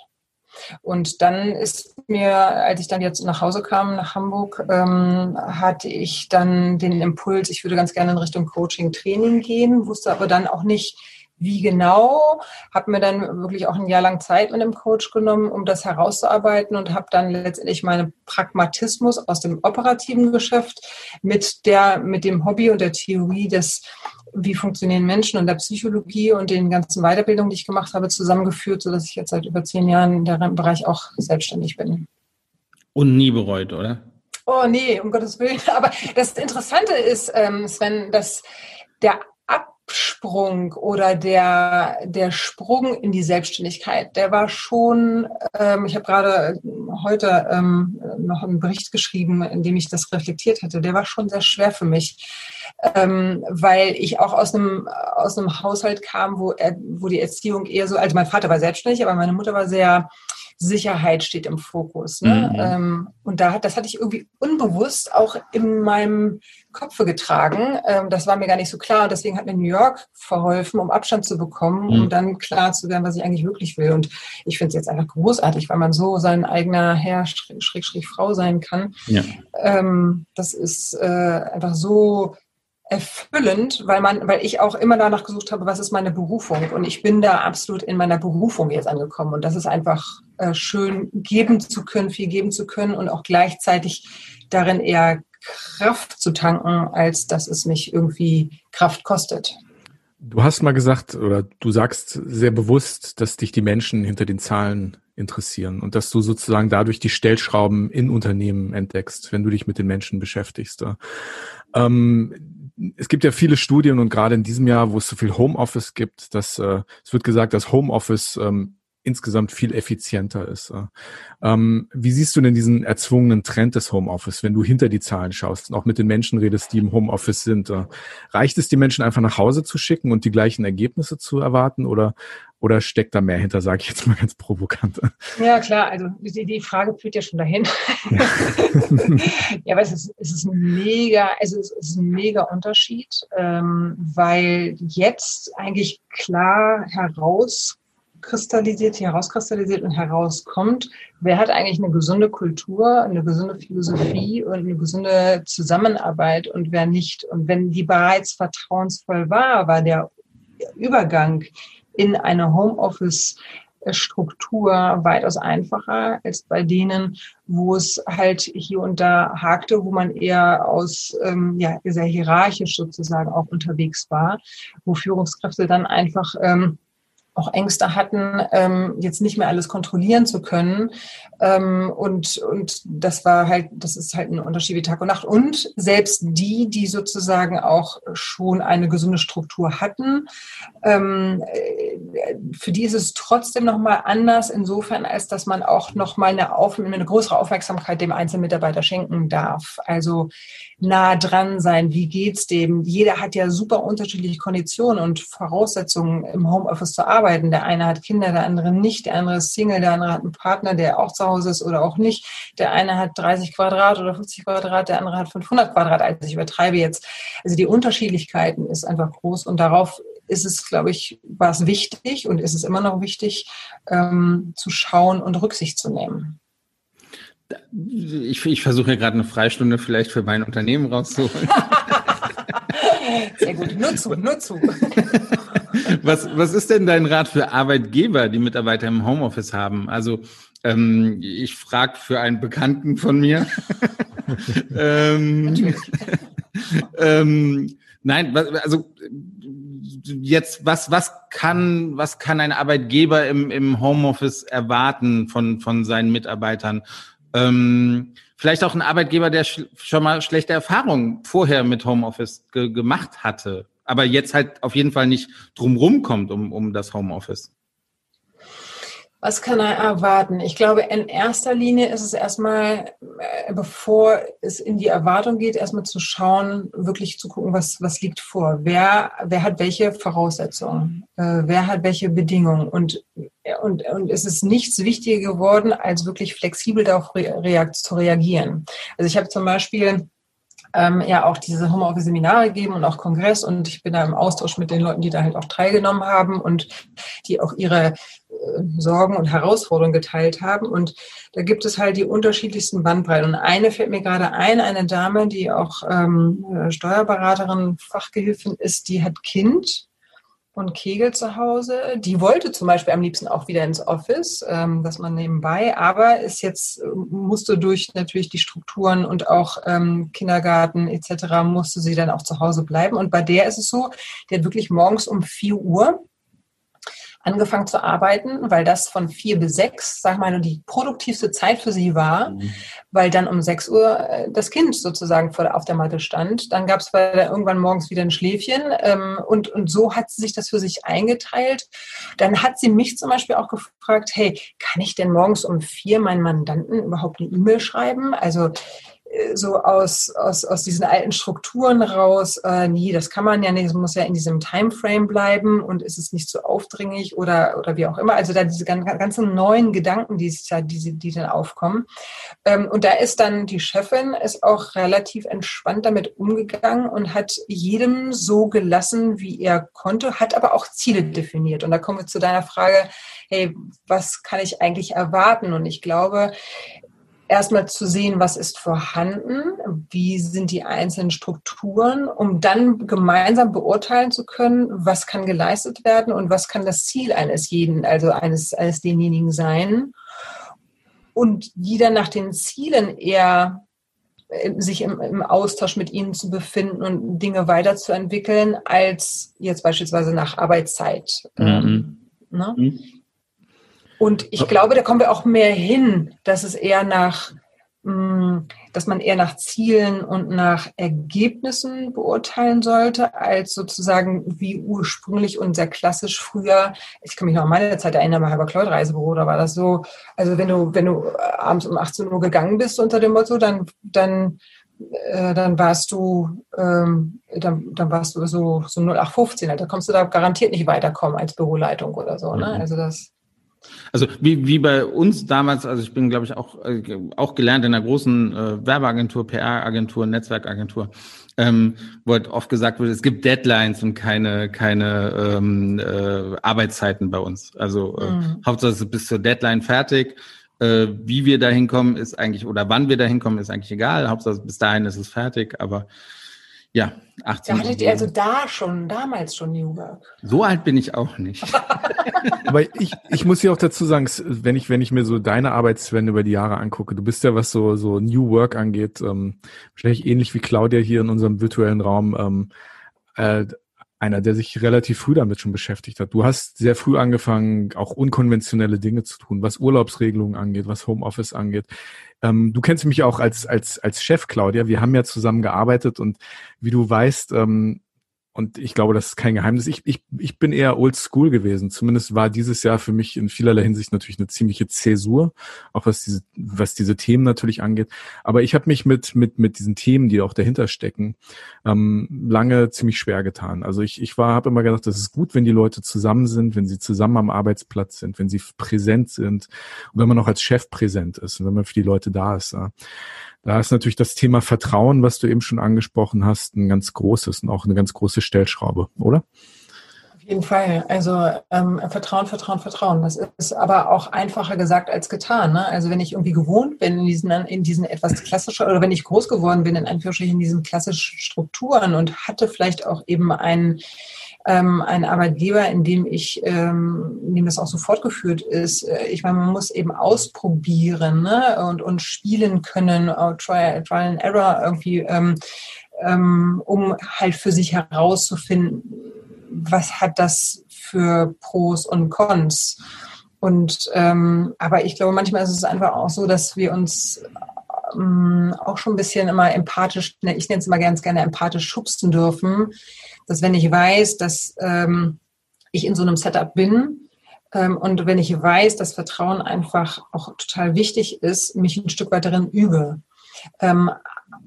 Und dann ist mir, als ich dann jetzt nach Hause kam, nach Hamburg, ähm, hatte ich dann den Impuls, ich würde ganz gerne in Richtung Coaching, Training gehen, wusste aber dann auch nicht, wie genau, habe mir dann wirklich auch ein Jahr lang Zeit mit dem Coach genommen, um das herauszuarbeiten und habe dann letztendlich meinen Pragmatismus aus dem operativen Geschäft mit der mit dem Hobby und der Theorie des wie funktionieren Menschen und der Psychologie und den ganzen Weiterbildungen, die ich gemacht habe, zusammengeführt, sodass ich jetzt seit über zehn Jahren in dem Bereich auch selbstständig bin. Und nie bereut, oder? Oh nee, um Gottes Willen. Aber das Interessante ist, ähm, Sven, dass der Absprung oder der, der Sprung in die Selbstständigkeit, der war schon, ähm, ich habe gerade heute ähm, noch einen Bericht geschrieben, in dem ich das reflektiert hatte, der war schon sehr schwer für mich ähm, weil ich auch aus einem, aus einem Haushalt kam, wo, er, wo die Erziehung eher so, also mein Vater war selbstständig, aber meine Mutter war sehr Sicherheit steht im Fokus. Ne? Mhm. Ähm, und da hat, das hatte ich irgendwie unbewusst auch in meinem Kopfe getragen. Ähm, das war mir gar nicht so klar. Und deswegen hat mir New York verholfen, um Abstand zu bekommen, mhm. um dann klar zu werden, was ich eigentlich wirklich will. Und ich finde es jetzt einfach großartig, weil man so sein eigener Herr, Schräg, Schräg, Frau sein kann. Ja. Ähm, das ist äh, einfach so erfüllend, weil man, weil ich auch immer danach gesucht habe, was ist meine Berufung? Und ich bin da absolut in meiner Berufung jetzt angekommen. Und das ist einfach äh, schön, geben zu können, viel geben zu können und auch gleichzeitig darin eher Kraft zu tanken, als dass es mich irgendwie Kraft kostet. Du hast mal gesagt, oder du sagst sehr bewusst, dass dich die Menschen hinter den Zahlen interessieren und dass du sozusagen dadurch die Stellschrauben in Unternehmen entdeckst, wenn du dich mit den Menschen beschäftigst. Ähm, es gibt ja viele Studien und gerade in diesem Jahr, wo es so viel Homeoffice gibt, dass äh, es wird gesagt, dass Homeoffice ähm, insgesamt viel effizienter ist. Ähm, wie siehst du denn diesen erzwungenen Trend des Homeoffice, wenn du hinter die Zahlen schaust und auch mit den Menschen redest, die im Homeoffice sind? Äh, reicht es, die Menschen einfach nach Hause zu schicken und die gleichen Ergebnisse zu erwarten oder, oder steckt da mehr hinter, sage ich jetzt mal ganz provokant? Ja, klar, also die, die Frage führt ja schon dahin. Ja, ja aber es ist, es ist ein mega, also es ist ein mega Unterschied, ähm, weil jetzt eigentlich klar heraus kristallisiert, herauskristallisiert und herauskommt, wer hat eigentlich eine gesunde Kultur, eine gesunde Philosophie und eine gesunde Zusammenarbeit und wer nicht. Und wenn die bereits vertrauensvoll war, war der Übergang in eine Homeoffice Struktur weitaus einfacher als bei denen, wo es halt hier und da hakte, wo man eher aus ähm, ja sehr hierarchisch sozusagen auch unterwegs war, wo Führungskräfte dann einfach ähm, auch Ängste hatten, ähm, jetzt nicht mehr alles kontrollieren zu können. Ähm, und, und das war halt, das ist halt ein Unterschied wie Tag und Nacht. Und selbst die, die sozusagen auch schon eine gesunde Struktur hatten, ähm, äh, für die ist es trotzdem nochmal anders, insofern, als dass man auch nochmal eine, eine größere Aufmerksamkeit dem einzelnen Mitarbeiter schenken darf. Also nah dran sein, wie geht's dem? Jeder hat ja super unterschiedliche Konditionen und Voraussetzungen im Homeoffice zu arbeiten. Der eine hat Kinder, der andere nicht, der andere ist Single, der andere hat einen Partner, der auch zu Hause ist oder auch nicht. Der eine hat 30 Quadrat oder 50 Quadrat, der andere hat 500 Quadrat. Also ich übertreibe jetzt. Also die Unterschiedlichkeiten ist einfach groß und darauf ist es, glaube ich, war es wichtig und ist es immer noch wichtig, ähm, zu schauen und Rücksicht zu nehmen. Ich, ich versuche ja gerade eine Freistunde vielleicht für mein Unternehmen rauszuholen. Sehr gut, nur zu, nur zu. Was, was ist denn dein Rat für Arbeitgeber, die Mitarbeiter im Homeoffice haben? Also ähm, ich frage für einen Bekannten von mir. ähm, ähm, nein, also jetzt, was, was kann, was kann ein Arbeitgeber im, im Homeoffice erwarten von, von seinen Mitarbeitern? Ähm, vielleicht auch ein Arbeitgeber, der sch schon mal schlechte Erfahrungen vorher mit Homeoffice ge gemacht hatte, aber jetzt halt auf jeden Fall nicht drumrum kommt um, um das Homeoffice. Was kann er erwarten? Ich glaube, in erster Linie ist es erstmal, äh, bevor es in die Erwartung geht, erstmal zu schauen, wirklich zu gucken, was, was liegt vor. Wer, wer hat welche Voraussetzungen? Äh, wer hat welche Bedingungen? Und, und, und es ist nichts wichtiger geworden, als wirklich flexibel darauf rea zu reagieren. Also ich habe zum Beispiel ähm, ja auch diese Homeoffice-Seminare gegeben und auch Kongress und ich bin da im Austausch mit den Leuten, die da halt auch teilgenommen haben und die auch ihre äh, Sorgen und Herausforderungen geteilt haben. Und da gibt es halt die unterschiedlichsten Bandbreiten. Und eine fällt mir gerade ein, eine Dame, die auch ähm, Steuerberaterin, Fachgehilfin ist, die hat Kind und Kegel zu Hause. Die wollte zum Beispiel am liebsten auch wieder ins Office, ähm, dass man nebenbei, aber ist jetzt, musste durch natürlich die Strukturen und auch ähm, Kindergarten etc. musste sie dann auch zu Hause bleiben. Und bei der ist es so, die hat wirklich morgens um 4 Uhr angefangen zu arbeiten, weil das von vier bis sechs, sag mal, die produktivste Zeit für sie war, mhm. weil dann um sechs Uhr äh, das Kind sozusagen vor, auf der Matte stand. Dann gab es irgendwann morgens wieder ein Schläfchen ähm, und, und so hat sie sich das für sich eingeteilt. Dann hat sie mich zum Beispiel auch gefragt, hey, kann ich denn morgens um vier meinen Mandanten überhaupt eine E-Mail schreiben? Also so aus, aus, aus diesen alten Strukturen raus, äh, nee, das kann man ja nicht, es muss ja in diesem Timeframe bleiben und ist es nicht so aufdringlich oder, oder wie auch immer. Also da diese ganzen neuen Gedanken, die, die, die dann aufkommen. Ähm, und da ist dann die Chefin ist auch relativ entspannt damit umgegangen und hat jedem so gelassen, wie er konnte, hat aber auch Ziele definiert. Und da kommen wir zu deiner Frage, hey, was kann ich eigentlich erwarten? Und ich glaube, erstmal zu sehen, was ist vorhanden, wie sind die einzelnen Strukturen, um dann gemeinsam beurteilen zu können, was kann geleistet werden und was kann das Ziel eines jeden, also eines, eines denjenigen sein. Und die dann nach den Zielen eher äh, sich im, im, Austausch mit ihnen zu befinden und Dinge weiterzuentwickeln, als jetzt beispielsweise nach Arbeitszeit. Mhm. Ähm, ne? mhm. Und ich glaube, da kommen wir auch mehr hin, dass es eher nach, mm, dass man eher nach Zielen und nach Ergebnissen beurteilen sollte, als sozusagen wie ursprünglich und sehr klassisch früher. Ich kann mich noch an meine Zeit erinnern, bei Halber Kleut Reisebüro, da war das so, also wenn du, wenn du abends um 18 Uhr gegangen bist unter dem Motto, dann, dann, äh, dann warst du, ähm, dann, dann warst du so, so 0815, da kommst du da garantiert nicht weiterkommen als Büroleitung oder so, ne? Mhm. Also das, also wie, wie bei uns damals, also ich bin, glaube ich, auch, äh, auch gelernt in einer großen äh, Werbeagentur, PR-Agentur, Netzwerkagentur, ähm, wo halt oft gesagt wird, es gibt Deadlines und keine, keine ähm, äh, Arbeitszeiten bei uns. Also äh, mhm. Hauptsache bis zur Deadline fertig. Äh, wie wir da hinkommen, ist eigentlich, oder wann wir da hinkommen, ist eigentlich egal. Hauptsache bis dahin ist es fertig, aber ja, 18. Da hattet ihr also da schon, damals schon New Work. So alt bin ich auch nicht. Aber ich, ich muss hier auch dazu sagen, wenn ich, wenn ich mir so deine Arbeitswende über die Jahre angucke, du bist ja, was so, so New Work angeht, ähm, wahrscheinlich ähnlich wie Claudia hier in unserem virtuellen Raum, ähm, äh, einer, der sich relativ früh damit schon beschäftigt hat. Du hast sehr früh angefangen, auch unkonventionelle Dinge zu tun, was Urlaubsregelungen angeht, was Homeoffice angeht. Ähm, du kennst mich auch als, als, als Chef, Claudia. Wir haben ja zusammen gearbeitet und wie du weißt, ähm, und ich glaube, das ist kein Geheimnis. Ich, ich, ich bin eher old school gewesen. Zumindest war dieses Jahr für mich in vielerlei Hinsicht natürlich eine ziemliche Zäsur, auch was diese, was diese Themen natürlich angeht. Aber ich habe mich mit, mit, mit diesen Themen, die auch dahinter stecken, ähm, lange ziemlich schwer getan. Also ich, ich war, habe immer gedacht, das ist gut, wenn die Leute zusammen sind, wenn sie zusammen am Arbeitsplatz sind, wenn sie präsent sind und wenn man auch als Chef präsent ist und wenn man für die Leute da ist. Ja. Da ist natürlich das Thema Vertrauen, was du eben schon angesprochen hast, ein ganz großes und auch eine ganz große Stellschraube, oder? Auf jeden Fall. Also ähm, Vertrauen, Vertrauen, Vertrauen. Das ist aber auch einfacher gesagt als getan. Ne? Also wenn ich irgendwie gewohnt bin in diesen, in diesen etwas klassischen, oder wenn ich groß geworden bin in Anführungsstrichen in diesen klassischen Strukturen und hatte vielleicht auch eben einen ähm, ein Arbeitgeber, in dem ich, ähm, in dem das auch so fortgeführt ist. Äh, ich meine, man muss eben ausprobieren ne? und, und spielen können, uh, Trial, Trial and Error irgendwie, ähm, ähm, um halt für sich herauszufinden, was hat das für Pros und Cons. Und ähm, aber ich glaube, manchmal ist es einfach auch so, dass wir uns ähm, auch schon ein bisschen immer empathisch, ne, ich nenne es immer ganz gerne empathisch schubsen dürfen, dass wenn ich weiß, dass ähm, ich in so einem Setup bin ähm, und wenn ich weiß, dass Vertrauen einfach auch total wichtig ist, mich ein Stück weit darin übe. Ähm,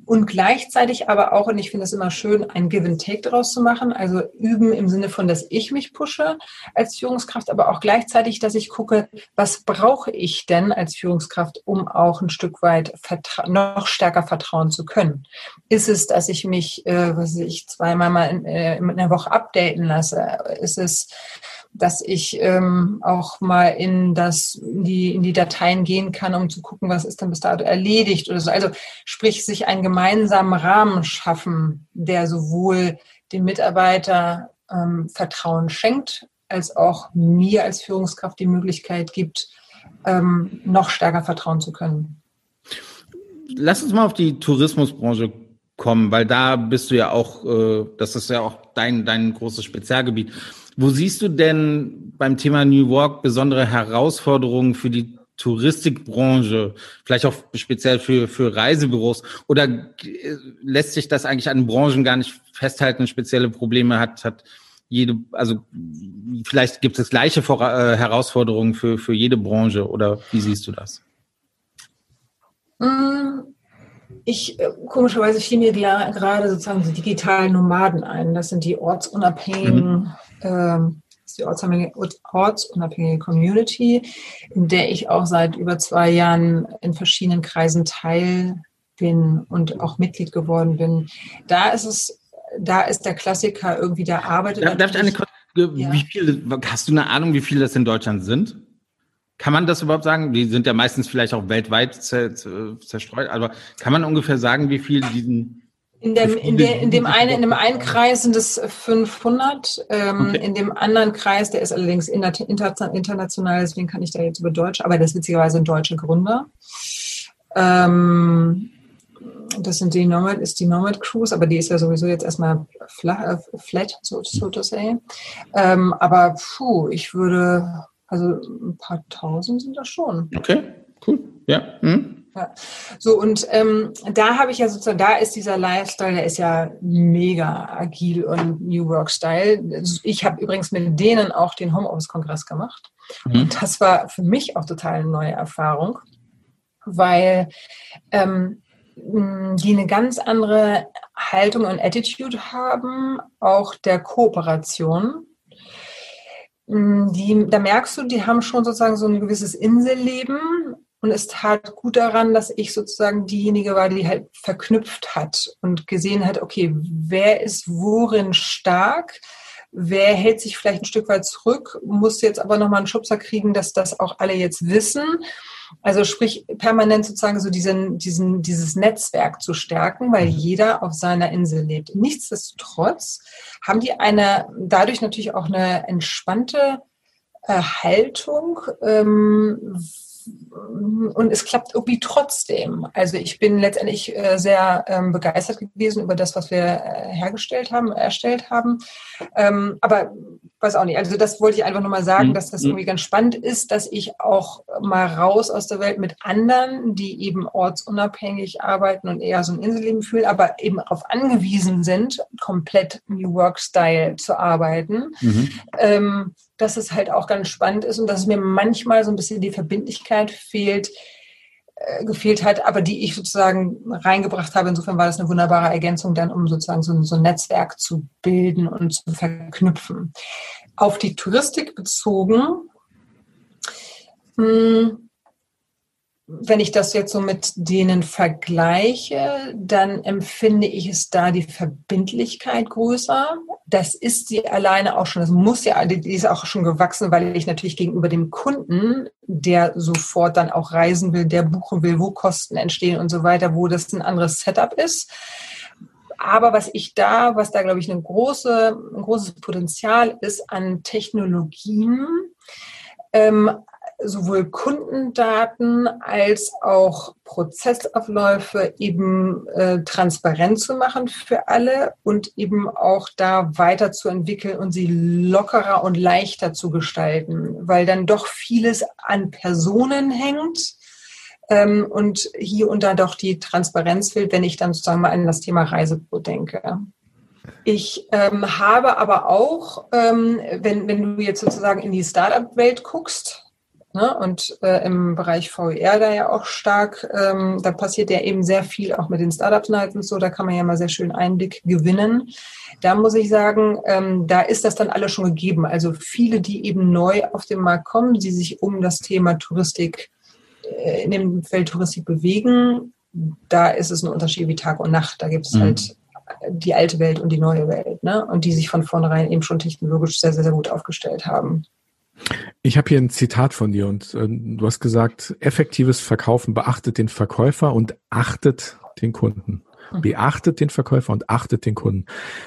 und gleichzeitig aber auch, und ich finde es immer schön, ein Give and Take daraus zu machen, also üben im Sinne von, dass ich mich pushe als Führungskraft, aber auch gleichzeitig, dass ich gucke, was brauche ich denn als Führungskraft, um auch ein Stück weit noch stärker vertrauen zu können. Ist es, dass ich mich, äh, was ich zweimal mal in, äh, in der Woche updaten lasse? Ist es, dass ich ähm, auch mal in das in die in die Dateien gehen kann, um zu gucken, was ist denn bis dato erledigt oder so. Also sprich sich einen gemeinsamen Rahmen schaffen, der sowohl dem Mitarbeiter ähm, Vertrauen schenkt, als auch mir als Führungskraft die Möglichkeit gibt, ähm, noch stärker vertrauen zu können. Lass uns mal auf die Tourismusbranche kommen, weil da bist du ja auch, äh, das ist ja auch dein, dein großes Spezialgebiet. Wo siehst du denn beim Thema New York besondere Herausforderungen für die Touristikbranche, vielleicht auch speziell für, für Reisebüros? Oder äh, lässt sich das eigentlich an Branchen gar nicht festhalten, spezielle Probleme hat, hat jede, also vielleicht gibt es gleiche Vor äh, Herausforderungen für, für jede Branche oder wie siehst du das? Mm, ich, äh, komischerweise fiel mir gerade sozusagen die digitalen Nomaden ein. Das sind die ortsunabhängigen, mhm. Ähm, die ortsunabhängige, Community, in der ich auch seit über zwei Jahren in verschiedenen Kreisen teil bin und auch Mitglied geworden bin. Da ist es, da ist der Klassiker irgendwie, der arbeitet. Darf, darf ich eine, ja. wie viele, hast du eine Ahnung, wie viele das in Deutschland sind? Kann man das überhaupt sagen? Die sind ja meistens vielleicht auch weltweit zerstreut, aber kann man ungefähr sagen, wie viele diesen in dem, in, der, in dem einen, in dem einen Kreis sind es 500, ähm, okay. in dem anderen Kreis, der ist allerdings inter, international, deswegen kann ich da jetzt über Deutsch, aber das ist witzigerweise ein deutscher Gründer. Ähm, das sind die Nomad, ist die Nomad Cruise, aber die ist ja sowieso jetzt erstmal flach, äh, flat, so, so to say. Ähm, aber puh, ich würde also ein paar tausend sind das schon. Okay, cool. Ja. Hm. Ja. So, und ähm, da habe ich ja sozusagen, da ist dieser Lifestyle, der ist ja mega agil und New Work Style. Ich habe übrigens mit denen auch den Homeoffice-Kongress gemacht. Mhm. Und das war für mich auch total eine neue Erfahrung, weil ähm, die eine ganz andere Haltung und Attitude haben, auch der Kooperation die, da merkst du, die haben schon sozusagen so ein gewisses Inselleben und es tat gut daran, dass ich sozusagen diejenige war, die halt verknüpft hat und gesehen hat, okay, wer ist worin stark, wer hält sich vielleicht ein Stück weit zurück, muss jetzt aber nochmal einen Schubser kriegen, dass das auch alle jetzt wissen also sprich, permanent sozusagen so diesen, diesen, dieses Netzwerk zu stärken, weil mhm. jeder auf seiner Insel lebt. Nichtsdestotrotz haben die eine, dadurch natürlich auch eine entspannte äh, Haltung, ähm, und es klappt irgendwie trotzdem. Also ich bin letztendlich äh, sehr ähm, begeistert gewesen über das, was wir äh, hergestellt haben, erstellt haben. Ähm, aber weiß auch nicht. Also das wollte ich einfach nochmal sagen, mhm. dass das irgendwie ganz spannend ist, dass ich auch mal raus aus der Welt mit anderen, die eben ortsunabhängig arbeiten und eher so ein Inselleben fühlen, aber eben darauf angewiesen sind, komplett New Work Style zu arbeiten. Mhm. Ähm, dass es halt auch ganz spannend ist und dass es mir manchmal so ein bisschen die Verbindlichkeit fehlt, gefehlt hat, aber die ich sozusagen reingebracht habe. Insofern war das eine wunderbare Ergänzung dann, um sozusagen so, so ein Netzwerk zu bilden und zu verknüpfen. Auf die Touristik bezogen, mh, hm, wenn ich das jetzt so mit denen vergleiche, dann empfinde ich es da die Verbindlichkeit größer. Das ist sie alleine auch schon, das muss ja, die ist auch schon gewachsen, weil ich natürlich gegenüber dem Kunden, der sofort dann auch reisen will, der buchen will, wo Kosten entstehen und so weiter, wo das ein anderes Setup ist. Aber was ich da, was da glaube ich eine große, ein großes Potenzial ist an Technologien, ähm, sowohl Kundendaten als auch Prozessabläufe eben äh, transparent zu machen für alle und eben auch da weiterzuentwickeln und sie lockerer und leichter zu gestalten, weil dann doch vieles an Personen hängt ähm, und hier und da doch die Transparenz fehlt, wenn ich dann sozusagen mal an das Thema Reisebüro denke. Ich ähm, habe aber auch, ähm, wenn, wenn du jetzt sozusagen in die Startup-Welt guckst, Ne? Und äh, im Bereich VR da ja auch stark, ähm, da passiert ja eben sehr viel auch mit den Startups Nights und so, da kann man ja mal sehr schön Einblick gewinnen. Da muss ich sagen, ähm, da ist das dann alles schon gegeben. Also viele, die eben neu auf den Markt kommen, die sich um das Thema Touristik äh, in dem Feld Touristik bewegen, da ist es ein Unterschied wie Tag und Nacht. Da gibt es mhm. halt die alte Welt und die neue Welt, ne? Und die sich von vornherein eben schon technologisch sehr, sehr, sehr gut aufgestellt haben. Ich habe hier ein Zitat von dir und äh, du hast gesagt, effektives Verkaufen beachtet den Verkäufer und achtet den Kunden. Mhm. Beachtet den Verkäufer und achtet den Kunden.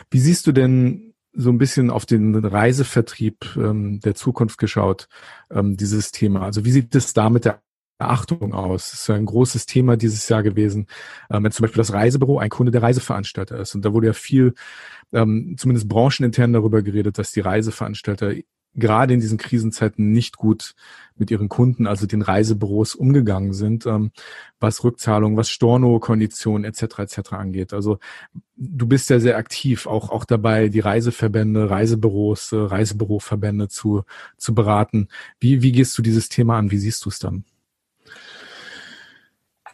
Wie siehst du denn so ein bisschen auf den Reisevertrieb ähm, der Zukunft geschaut, ähm, dieses Thema? Also wie sieht es da mit der Achtung aus? Das ist ein großes Thema dieses Jahr gewesen, ähm, wenn zum Beispiel das Reisebüro ein Kunde der Reiseveranstalter ist. Und da wurde ja viel, ähm, zumindest branchenintern darüber geredet, dass die Reiseveranstalter gerade in diesen Krisenzeiten nicht gut mit ihren Kunden, also den Reisebüros, umgegangen sind, ähm, was Rückzahlung, was Storno-Konditionen etc. etc. angeht. Also du bist ja sehr aktiv, auch auch dabei, die Reiseverbände, Reisebüros, äh, Reisebüroverbände zu zu beraten. Wie wie gehst du dieses Thema an? Wie siehst du es dann?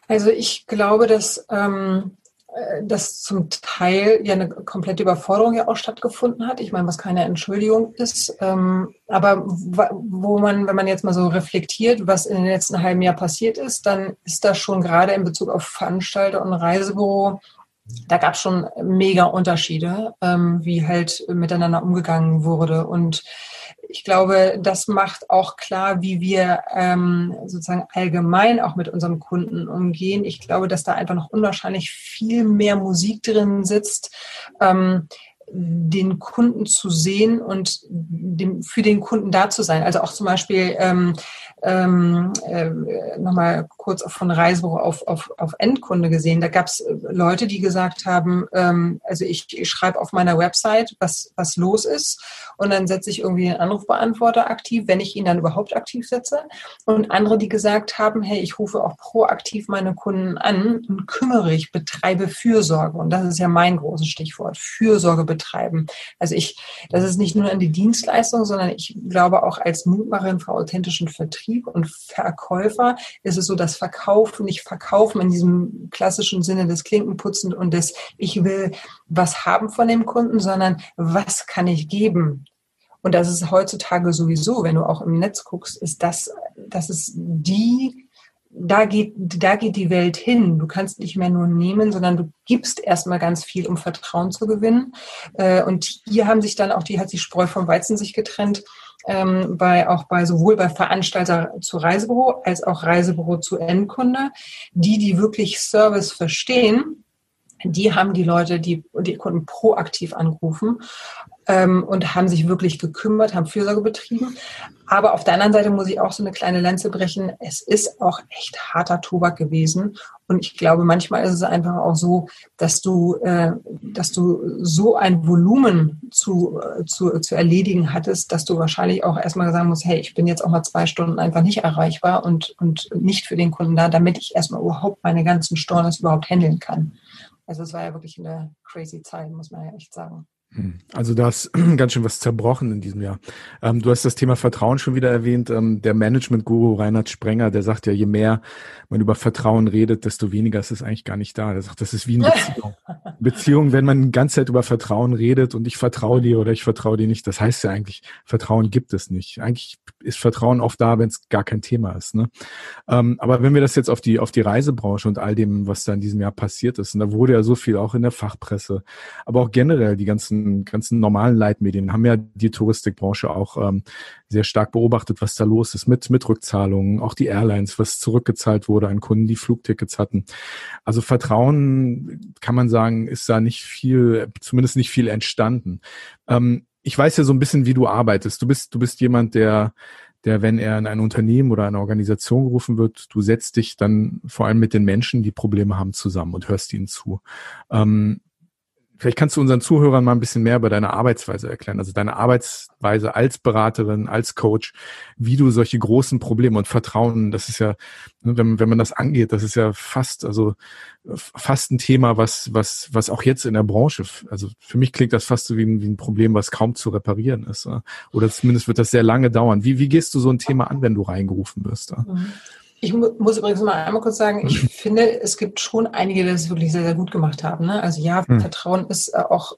Also ich glaube, dass ähm, äh, dass zum Teil ja eine komplette Überforderung ja auch stattgefunden hat. Ich meine, was keine Entschuldigung ist. Ähm, aber wo man, wenn man jetzt mal so reflektiert, was in den letzten halben Jahr passiert ist, dann ist das schon gerade in Bezug auf Veranstalter und Reisebüro, da gab es schon mega Unterschiede, ähm, wie halt miteinander umgegangen wurde. Und ich glaube, das macht auch klar, wie wir ähm, sozusagen allgemein auch mit unserem Kunden umgehen. Ich glaube, dass da einfach noch unwahrscheinlich viel mehr Musik drin sitzt. Ähm, den Kunden zu sehen und dem, für den Kunden da zu sein. Also auch zum Beispiel ähm, ähm, äh, nochmal kurz von Reisebüro auf, auf, auf Endkunde gesehen. Da gab es äh, Leute, die gesagt haben, ähm, also ich, ich schreibe auf meiner Website, was, was los ist und dann setze ich irgendwie den Anrufbeantworter aktiv, wenn ich ihn dann überhaupt aktiv setze. Und andere, die gesagt haben, hey, ich rufe auch proaktiv meine Kunden an und kümmere ich, betreibe Fürsorge. Und das ist ja mein großes Stichwort, Fürsorge betreiben. Also ich, das ist nicht nur an die Dienstleistung, sondern ich glaube auch als Mutmacherin für authentischen Vertrieb Vertrieb und Verkäufer ist es so, dass Verkaufen, nicht Verkaufen in diesem klassischen Sinne des Klinkenputzen und des Ich will was haben von dem Kunden, sondern was kann ich geben? Und das ist heutzutage sowieso, wenn du auch im Netz guckst, ist das, das ist die da geht, da geht die Welt hin. Du kannst nicht mehr nur nehmen, sondern du gibst erstmal ganz viel, um Vertrauen zu gewinnen. Äh, und hier haben sich dann auch die, hat die Spreu vom Weizen sich getrennt ähm, bei auch bei sowohl bei Veranstalter zu Reisebüro als auch Reisebüro zu Endkunde. Die, die wirklich Service verstehen, die haben die Leute, die die Kunden proaktiv angerufen ähm, und haben sich wirklich gekümmert, haben Fürsorge betrieben. Aber auf der anderen Seite muss ich auch so eine kleine Lanze brechen. Es ist auch echt harter Tobak gewesen. Und ich glaube, manchmal ist es einfach auch so, dass du, äh, dass du so ein Volumen zu, äh, zu, zu erledigen hattest, dass du wahrscheinlich auch erstmal sagen musst, hey, ich bin jetzt auch mal zwei Stunden einfach nicht erreichbar und, und nicht für den Kunden da, damit ich erstmal überhaupt meine ganzen Stornos überhaupt handeln kann. Also es war ja wirklich eine crazy Zeit, muss man ja echt sagen. Hm. Also da ist ganz schön was zerbrochen in diesem Jahr. Ähm, du hast das Thema Vertrauen schon wieder erwähnt. Ähm, der Management-Guru Reinhard Sprenger, der sagt ja, je mehr man über Vertrauen redet, desto weniger ist es eigentlich gar nicht da. Der sagt, das ist wie eine Beziehung. Beziehung, wenn man die ganze Zeit über Vertrauen redet und ich vertraue dir oder ich vertraue dir nicht, das heißt ja eigentlich, Vertrauen gibt es nicht. Eigentlich ist Vertrauen oft da, wenn es gar kein Thema ist. Ne? Ähm, aber wenn wir das jetzt auf die, auf die Reisebranche und all dem, was da in diesem Jahr passiert ist, und da wurde ja so viel auch in der Fachpresse, aber auch generell die ganzen ganzen, normalen Leitmedien haben ja die Touristikbranche auch ähm, sehr stark beobachtet, was da los ist mit, mit Rückzahlungen, auch die Airlines, was zurückgezahlt wurde an Kunden, die Flugtickets hatten. Also Vertrauen, kann man sagen, ist da nicht viel, zumindest nicht viel entstanden. Ähm, ich weiß ja so ein bisschen, wie du arbeitest. Du bist, du bist jemand, der der, wenn er in ein Unternehmen oder eine Organisation gerufen wird, du setzt dich dann vor allem mit den Menschen, die Probleme haben, zusammen und hörst ihnen zu. Ähm, Vielleicht kannst du unseren Zuhörern mal ein bisschen mehr über deine Arbeitsweise erklären, also deine Arbeitsweise als Beraterin, als Coach, wie du solche großen Probleme und Vertrauen, das ist ja, ne, wenn, wenn man das angeht, das ist ja fast, also fast ein Thema, was, was, was auch jetzt in der Branche, also für mich klingt das fast so wie ein, wie ein Problem, was kaum zu reparieren ist. Oder zumindest wird das sehr lange dauern. Wie, wie gehst du so ein Thema an, wenn du reingerufen wirst? Mhm. Ich mu muss übrigens mal einmal kurz sagen, ich finde, es gibt schon einige, die das wirklich sehr, sehr gut gemacht haben. Ne? Also ja, hm. Vertrauen ist äh, auch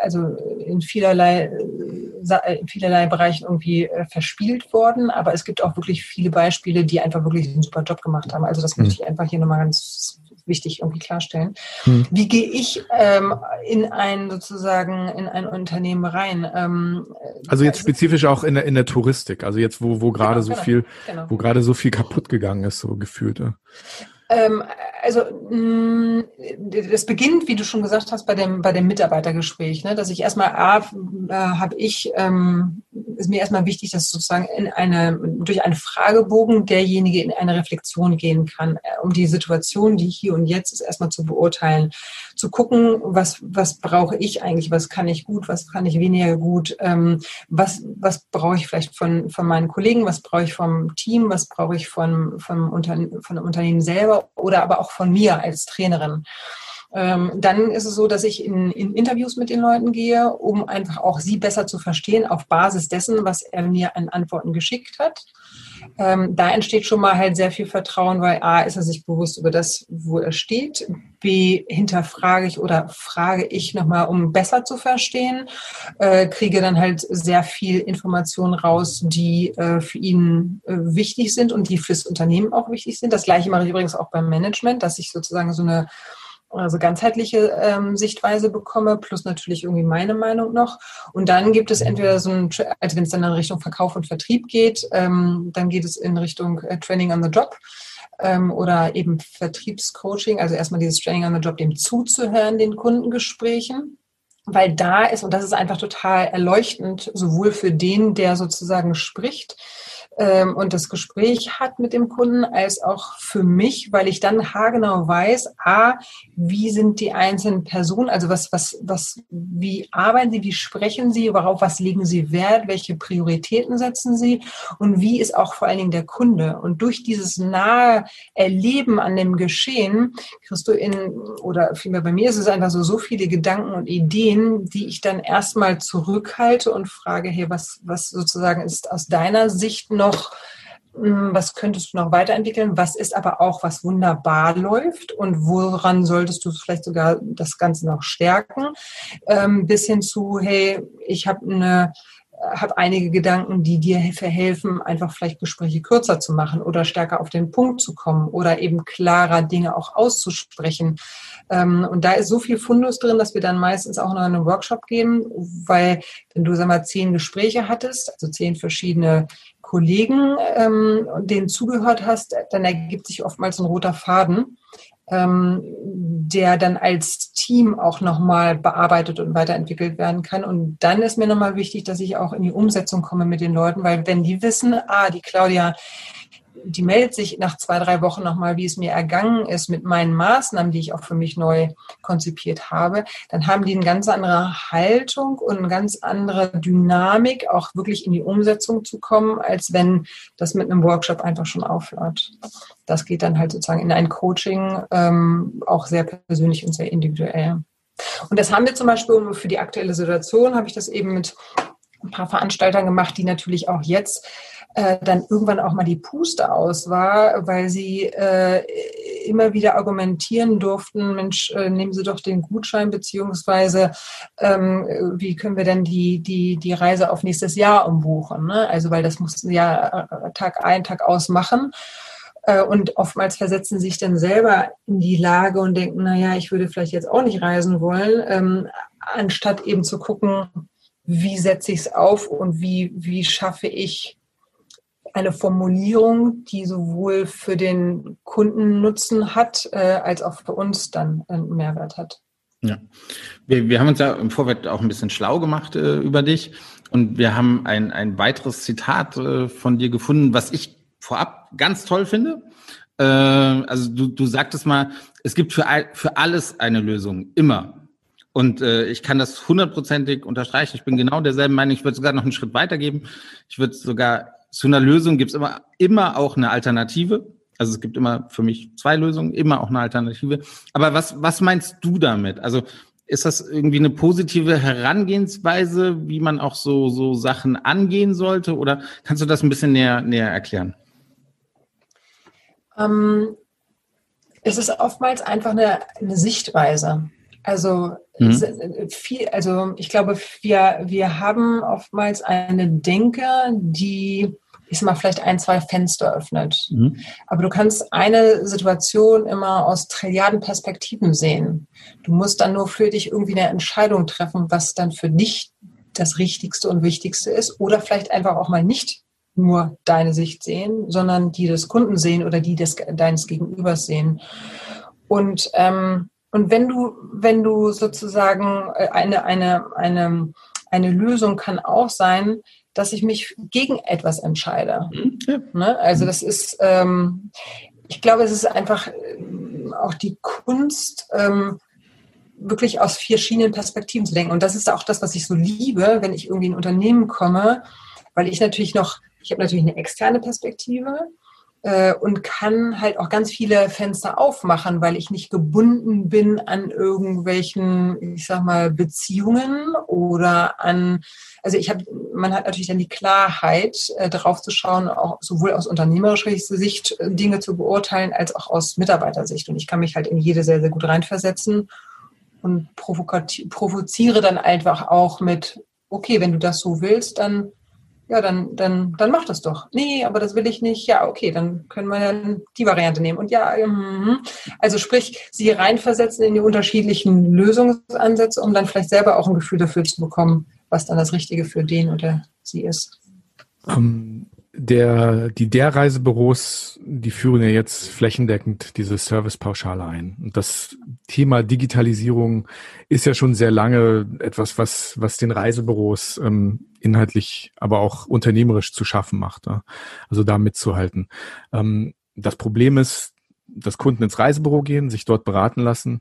also in vielerlei, äh, in vielerlei Bereichen irgendwie äh, verspielt worden, aber es gibt auch wirklich viele Beispiele, die einfach wirklich einen super Job gemacht haben. Also das hm. möchte ich einfach hier nochmal ganz wichtig irgendwie klarstellen. Hm. Wie gehe ich ähm, in ein sozusagen in ein Unternehmen rein? Ähm, also jetzt also, spezifisch auch in der in der Touristik, also jetzt wo wo gerade genau, so genau, viel genau. wo gerade so viel kaputt gegangen ist, so gefühlt. Ähm, also mh, das beginnt, wie du schon gesagt hast, bei dem bei dem Mitarbeitergespräch, ne, dass ich erstmal A, äh, habe ich ähm, ist mir erstmal wichtig, dass sozusagen in eine durch einen Fragebogen derjenige in eine Reflexion gehen kann, äh, um die Situation, die hier und jetzt ist, erstmal zu beurteilen, zu gucken, was was brauche ich eigentlich, was kann ich gut, was kann ich weniger gut, ähm, was was brauche ich vielleicht von von meinen Kollegen, was brauche ich vom Team, was brauche ich von vom Unterne von dem Unternehmen selber oder aber auch von mir als Trainerin. Ähm, dann ist es so, dass ich in, in, Interviews mit den Leuten gehe, um einfach auch sie besser zu verstehen auf Basis dessen, was er mir an Antworten geschickt hat. Ähm, da entsteht schon mal halt sehr viel Vertrauen, weil A, ist er sich bewusst über das, wo er steht. B, hinterfrage ich oder frage ich nochmal, um besser zu verstehen. Äh, kriege dann halt sehr viel Informationen raus, die äh, für ihn äh, wichtig sind und die fürs Unternehmen auch wichtig sind. Das gleiche mache ich übrigens auch beim Management, dass ich sozusagen so eine also ganzheitliche ähm, Sichtweise bekomme, plus natürlich irgendwie meine Meinung noch. Und dann gibt es entweder so ein, also wenn es dann in Richtung Verkauf und Vertrieb geht, ähm, dann geht es in Richtung äh, Training on the Job ähm, oder eben Vertriebscoaching, also erstmal dieses Training on the Job, dem zuzuhören, den Kundengesprächen weil da ist, und das ist einfach total erleuchtend, sowohl für den, der sozusagen spricht, ähm, und das Gespräch hat mit dem Kunden, als auch für mich, weil ich dann haargenau weiß, a, wie sind die einzelnen Personen, also was, was, was, wie arbeiten sie, wie sprechen sie, worauf was legen sie Wert, welche Prioritäten setzen sie und wie ist auch vor allen Dingen der Kunde. Und durch dieses nahe Erleben an dem Geschehen kriegst du in, oder vielmehr bei mir ist es einfach so, so viele Gedanken und Ideen, die ich dann erstmal zurückhalte und frage, hey, was, was sozusagen ist aus deiner Sicht noch noch, hm, was könntest du noch weiterentwickeln? Was ist aber auch, was wunderbar läuft und woran solltest du vielleicht sogar das Ganze noch stärken? Ähm, bis hin zu, hey, ich habe eine habe einige Gedanken, die dir verhelfen, einfach vielleicht Gespräche kürzer zu machen oder stärker auf den Punkt zu kommen oder eben klarer Dinge auch auszusprechen. Ähm, und da ist so viel Fundus drin, dass wir dann meistens auch noch einen Workshop geben, weil wenn du, sag mal, zehn Gespräche hattest, also zehn verschiedene Kollegen, ähm, denen zugehört hast, dann ergibt sich oftmals ein roter Faden ähm, der dann als Team auch nochmal bearbeitet und weiterentwickelt werden kann. Und dann ist mir nochmal wichtig, dass ich auch in die Umsetzung komme mit den Leuten, weil wenn die wissen, ah, die Claudia die meldet sich nach zwei, drei Wochen nochmal, wie es mir ergangen ist mit meinen Maßnahmen, die ich auch für mich neu konzipiert habe, dann haben die eine ganz andere Haltung und eine ganz andere Dynamik, auch wirklich in die Umsetzung zu kommen, als wenn das mit einem Workshop einfach schon aufhört. Das geht dann halt sozusagen in ein Coaching, ähm, auch sehr persönlich und sehr individuell. Und das haben wir zum Beispiel für die aktuelle Situation, habe ich das eben mit ein paar Veranstaltern gemacht, die natürlich auch jetzt äh, dann irgendwann auch mal die Puste aus war, weil sie äh, immer wieder argumentieren durften, Mensch, äh, nehmen Sie doch den Gutschein, beziehungsweise ähm, wie können wir denn die, die, die Reise auf nächstes Jahr umbuchen? Ne? Also weil das mussten sie ja äh, Tag ein, Tag aus machen. Äh, und oftmals versetzen sich dann selber in die Lage und denken, na ja, ich würde vielleicht jetzt auch nicht reisen wollen, ähm, anstatt eben zu gucken, wie setze ich es auf und wie, wie schaffe ich eine Formulierung, die sowohl für den Kunden Nutzen hat, äh, als auch für uns dann einen Mehrwert hat. Ja, wir, wir haben uns ja im Vorfeld auch ein bisschen schlau gemacht äh, über dich und wir haben ein, ein weiteres Zitat äh, von dir gefunden, was ich vorab ganz toll finde. Äh, also du, du sagtest mal, es gibt für, für alles eine Lösung, immer. Und äh, ich kann das hundertprozentig unterstreichen. Ich bin genau derselben Meinung. Ich würde sogar noch einen Schritt weitergeben. Ich würde sogar zu einer Lösung gibt es immer, immer auch eine Alternative. Also es gibt immer für mich zwei Lösungen, immer auch eine Alternative. Aber was, was meinst du damit? Also ist das irgendwie eine positive Herangehensweise, wie man auch so, so Sachen angehen sollte? Oder kannst du das ein bisschen näher, näher erklären? Ähm, es ist oftmals einfach eine, eine Sichtweise. Also mhm. viel, also ich glaube, wir, wir haben oftmals eine Denke, die ich sag mal, vielleicht ein, zwei Fenster öffnet. Mhm. Aber du kannst eine Situation immer aus Trilliarden Perspektiven sehen. Du musst dann nur für dich irgendwie eine Entscheidung treffen, was dann für dich das Richtigste und Wichtigste ist. Oder vielleicht einfach auch mal nicht nur deine Sicht sehen, sondern die des Kunden sehen oder die des, deines Gegenübers sehen. Und, ähm, und wenn du, wenn du sozusagen äh, eine, eine, eine, eine Lösung kann auch sein, dass ich mich gegen etwas entscheide. Mhm. Ja. Ne? Also das ist, ähm, ich glaube, es ist einfach äh, auch die Kunst, ähm, wirklich aus verschiedenen Perspektiven zu denken. Und das ist auch das, was ich so liebe, wenn ich irgendwie in ein Unternehmen komme, weil ich natürlich noch, ich habe natürlich eine externe Perspektive, äh, und kann halt auch ganz viele Fenster aufmachen, weil ich nicht gebunden bin an irgendwelchen, ich sag mal, Beziehungen oder an, also ich habe, man hat natürlich dann die Klarheit, äh, darauf zu schauen, auch sowohl aus unternehmerischer Sicht äh, Dinge zu beurteilen, als auch aus Mitarbeitersicht. Und ich kann mich halt in jede sehr, sehr gut reinversetzen und provoziere dann einfach auch mit, okay, wenn du das so willst, dann ja, dann, dann, dann mach das doch. Nee, aber das will ich nicht. Ja, okay, dann können wir dann die Variante nehmen. Und ja, mm, also sprich, sie reinversetzen in die unterschiedlichen Lösungsansätze, um dann vielleicht selber auch ein Gefühl dafür zu bekommen, was dann das Richtige für den oder sie ist. Ähm, der, die der Reisebüros, die führen ja jetzt flächendeckend diese Servicepauschale ein. Und das Thema Digitalisierung ist ja schon sehr lange etwas, was, was den Reisebüros ähm, inhaltlich, aber auch unternehmerisch zu schaffen macht. Ja? Also da mitzuhalten. Ähm, das Problem ist, dass Kunden ins Reisebüro gehen, sich dort beraten lassen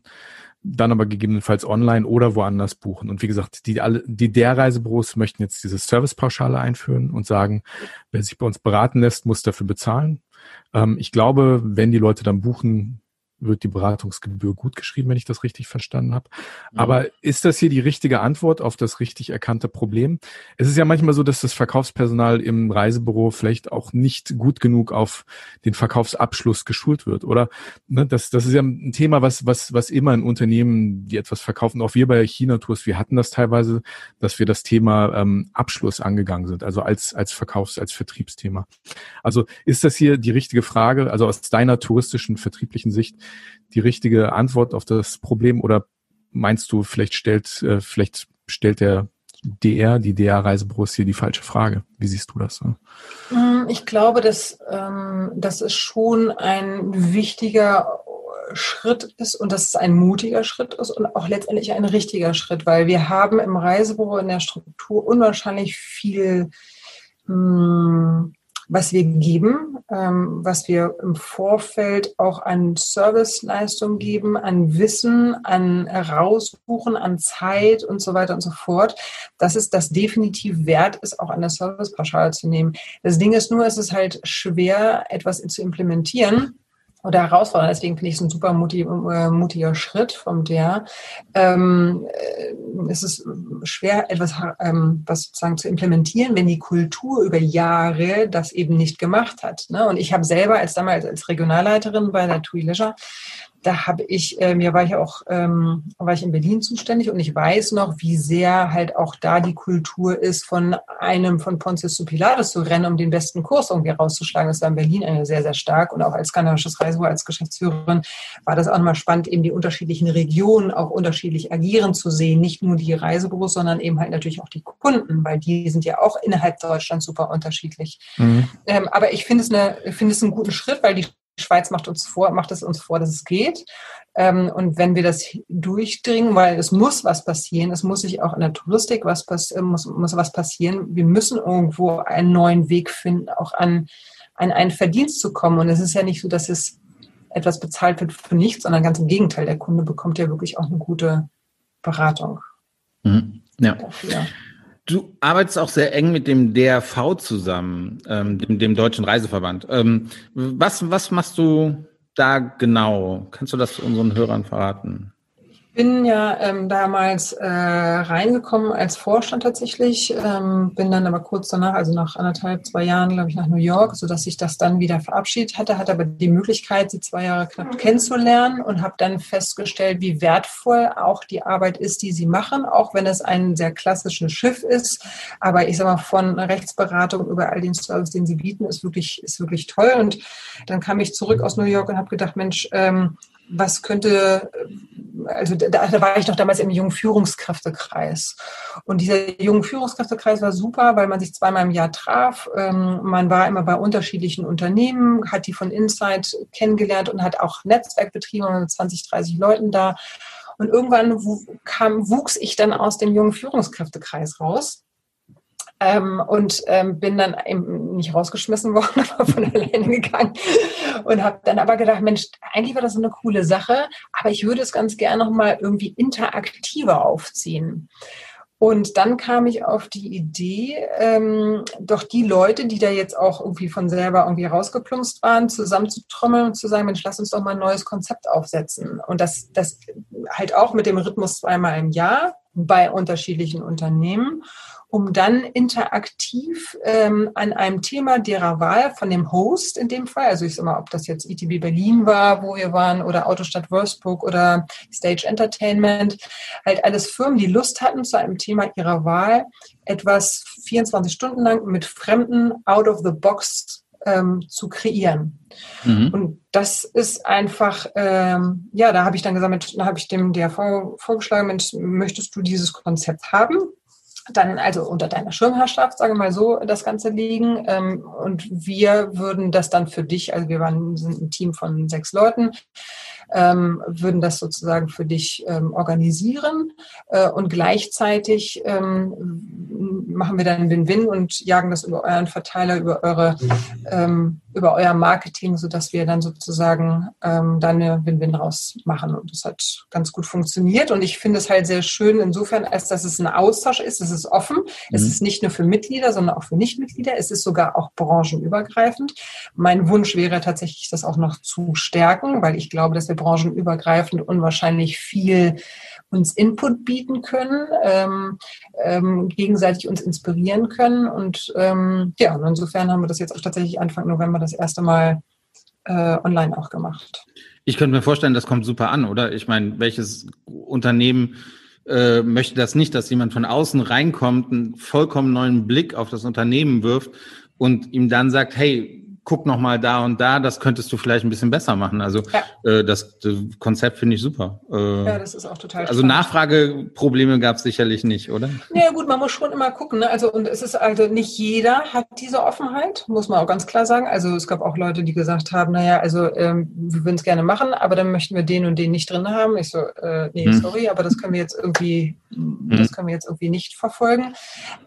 dann aber gegebenenfalls online oder woanders buchen. Und wie gesagt, die, alle, die der Reisebüros möchten jetzt diese Servicepauschale einführen und sagen, wer sich bei uns beraten lässt, muss dafür bezahlen. Ähm, ich glaube, wenn die Leute dann buchen, wird die Beratungsgebühr gut geschrieben, wenn ich das richtig verstanden habe. Mhm. Aber ist das hier die richtige Antwort auf das richtig erkannte Problem? Es ist ja manchmal so, dass das Verkaufspersonal im Reisebüro vielleicht auch nicht gut genug auf den Verkaufsabschluss geschult wird, oder? Ne, das, das ist ja ein Thema, was, was, was immer in Unternehmen, die etwas verkaufen, auch wir bei China Tours, wir hatten das teilweise, dass wir das Thema ähm, Abschluss angegangen sind, also als, als Verkaufs-, als Vertriebsthema. Also ist das hier die richtige Frage, also aus deiner touristischen, vertrieblichen Sicht, die richtige Antwort auf das Problem oder meinst du, vielleicht stellt, äh, vielleicht stellt der DR, die DR-Reisebüros hier die falsche Frage. Wie siehst du das? Mm, ich glaube, dass ähm, das ist schon ein wichtiger Schritt ist und dass es ein mutiger Schritt ist und auch letztendlich ein richtiger Schritt, weil wir haben im Reisebüro in der Struktur unwahrscheinlich viel mh, mm, was wir geben, ähm, was wir im Vorfeld auch an Serviceleistung geben, an Wissen, an Rausbuchen, an Zeit und so weiter und so fort, dass es das definitiv wert ist, auch an der Servicepauschale zu nehmen. Das Ding ist nur, es ist halt schwer, etwas zu implementieren oder herausfordern. Deswegen finde ich es ein super äh, mutiger Schritt vom der. Ähm, äh, es ist schwer, etwas ähm, was sozusagen zu implementieren, wenn die Kultur über Jahre das eben nicht gemacht hat. Ne? Und ich habe selber als damals als Regionalleiterin bei der TUI Leisure da habe ich, äh, mir war ich auch, ähm, war ich in Berlin zuständig und ich weiß noch, wie sehr halt auch da die Kultur ist, von einem von Pontius zu Pilatus zu rennen, um den besten Kurs irgendwie rauszuschlagen. Das war in Berlin eine sehr, sehr stark und auch als skandinavisches Reisebüro, als Geschäftsführerin war das auch nochmal spannend, eben die unterschiedlichen Regionen auch unterschiedlich agieren zu sehen. Nicht nur die Reisebüros, sondern eben halt natürlich auch die Kunden, weil die sind ja auch innerhalb Deutschlands super unterschiedlich. Mhm. Ähm, aber ich finde es, eine, finde es einen guten Schritt, weil die die Schweiz macht uns vor, macht es uns vor, dass es geht. Ähm, und wenn wir das durchdringen, weil es muss was passieren, es muss sich auch in der Touristik was passieren, äh, muss, muss was passieren. Wir müssen irgendwo einen neuen Weg finden, auch an, an einen Verdienst zu kommen. Und es ist ja nicht so, dass es etwas bezahlt wird für nichts, sondern ganz im Gegenteil. Der Kunde bekommt ja wirklich auch eine gute Beratung. Mhm. Ja. Dafür. Du arbeitest auch sehr eng mit dem DRV zusammen, ähm, dem, dem Deutschen Reiseverband. Ähm, was, was machst du da genau? Kannst du das unseren Hörern verraten? Bin ja ähm, damals äh, reingekommen als Vorstand tatsächlich, ähm, bin dann aber kurz danach, also nach anderthalb, zwei Jahren, glaube ich, nach New York, so dass ich das dann wieder verabschiedet hatte, hatte aber die Möglichkeit, sie zwei Jahre knapp kennenzulernen und habe dann festgestellt, wie wertvoll auch die Arbeit ist, die sie machen, auch wenn es ein sehr klassisches Schiff ist. Aber ich sage mal, von Rechtsberatung über all den Service, den sie bieten, ist wirklich, ist wirklich toll. Und dann kam ich zurück aus New York und habe gedacht, Mensch, ähm, was könnte, also da, da, war ich noch damals im jungen Führungskräftekreis. Und dieser jungen Führungskräftekreis war super, weil man sich zweimal im Jahr traf. Ähm, man war immer bei unterschiedlichen Unternehmen, hat die von Insight kennengelernt und hat auch Netzwerkbetriebe mit 20, 30 Leuten da. Und irgendwann kam, wuchs ich dann aus dem jungen Führungskräftekreis raus ähm, und ähm, bin dann eben nicht rausgeschmissen worden, aber von alleine gegangen und habe dann aber gedacht, Mensch, eigentlich war das eine coole Sache, aber ich würde es ganz gerne noch mal irgendwie interaktiver aufziehen. Und dann kam ich auf die Idee, ähm, doch die Leute, die da jetzt auch irgendwie von selber irgendwie rausgeplumpst waren, zusammenzutrommeln und zu sagen, Mensch, lass uns doch mal ein neues Konzept aufsetzen. Und das, das halt auch mit dem Rhythmus zweimal im Jahr bei unterschiedlichen Unternehmen um dann interaktiv ähm, an einem Thema derer Wahl von dem Host in dem Fall, also ich sag mal, ob das jetzt ETB Berlin war, wo wir waren, oder Autostadt Wolfsburg oder Stage Entertainment, halt alles Firmen, die Lust hatten, zu einem Thema ihrer Wahl etwas 24 Stunden lang mit Fremden out of the box ähm, zu kreieren. Mhm. Und das ist einfach, ähm, ja, da habe ich dann gesagt, da habe ich dem DRV vorgeschlagen, Mensch, möchtest du dieses Konzept haben? Dann also unter deiner Schirmherrschaft, sage mal so, das Ganze liegen. Ähm, und wir würden das dann für dich, also wir waren sind ein Team von sechs Leuten, ähm, würden das sozusagen für dich ähm, organisieren äh, und gleichzeitig ähm, machen wir dann Win-Win und jagen das über euren Verteiler, über eure, ähm, über euer Marketing, sodass wir dann sozusagen ähm, da eine Win-Win rausmachen. Und das hat ganz gut funktioniert und ich finde es halt sehr schön insofern, als dass es ein Austausch ist, es ist offen, mhm. es ist nicht nur für Mitglieder, sondern auch für Nichtmitglieder, es ist sogar auch branchenübergreifend. Mein Wunsch wäre tatsächlich, das auch noch zu stärken, weil ich glaube, dass wir branchenübergreifend unwahrscheinlich viel uns Input bieten können, ähm, ähm, gegenseitig uns inspirieren können. Und ähm, ja, und insofern haben wir das jetzt auch tatsächlich Anfang November das erste Mal äh, online auch gemacht. Ich könnte mir vorstellen, das kommt super an, oder? Ich meine, welches Unternehmen äh, möchte das nicht, dass jemand von außen reinkommt, einen vollkommen neuen Blick auf das Unternehmen wirft und ihm dann sagt, hey, guck noch mal da und da, das könntest du vielleicht ein bisschen besser machen. Also ja. äh, das, das, Konzept finde ich super. Äh, ja, das ist auch total. Also spannend. Nachfrageprobleme gab es sicherlich nicht, oder? Ja gut, man muss schon immer gucken. Ne? Also und es ist also nicht jeder hat diese Offenheit, muss man auch ganz klar sagen. Also es gab auch Leute, die gesagt haben, naja, also ähm, wir würden es gerne machen, aber dann möchten wir den und den nicht drin haben. Ich so, äh, nee, hm. sorry, aber das können wir jetzt irgendwie, hm. das können wir jetzt irgendwie nicht verfolgen.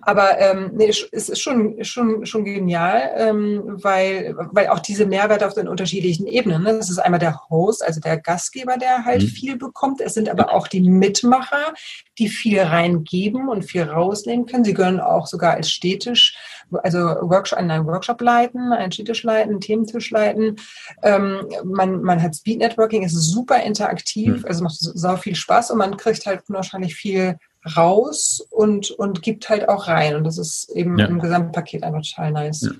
Aber ähm, nee, es ist schon schon schon genial, ähm, weil weil, auch diese Mehrwerte auf den unterschiedlichen Ebenen. Ne? Das ist einmal der Host, also der Gastgeber, der halt mhm. viel bekommt. Es sind aber auch die Mitmacher, die viel reingeben und viel rausnehmen können. Sie können auch sogar als städtisch, also Workshop, einen Workshop leiten, einen Städtisch leiten, einen Thementisch leiten. Ähm, man, man hat Speed Networking, ist super interaktiv, mhm. also macht sau viel Spaß und man kriegt halt unwahrscheinlich viel raus und, und gibt halt auch rein. Und das ist eben ja. im Gesamtpaket einfach total nice. Ja.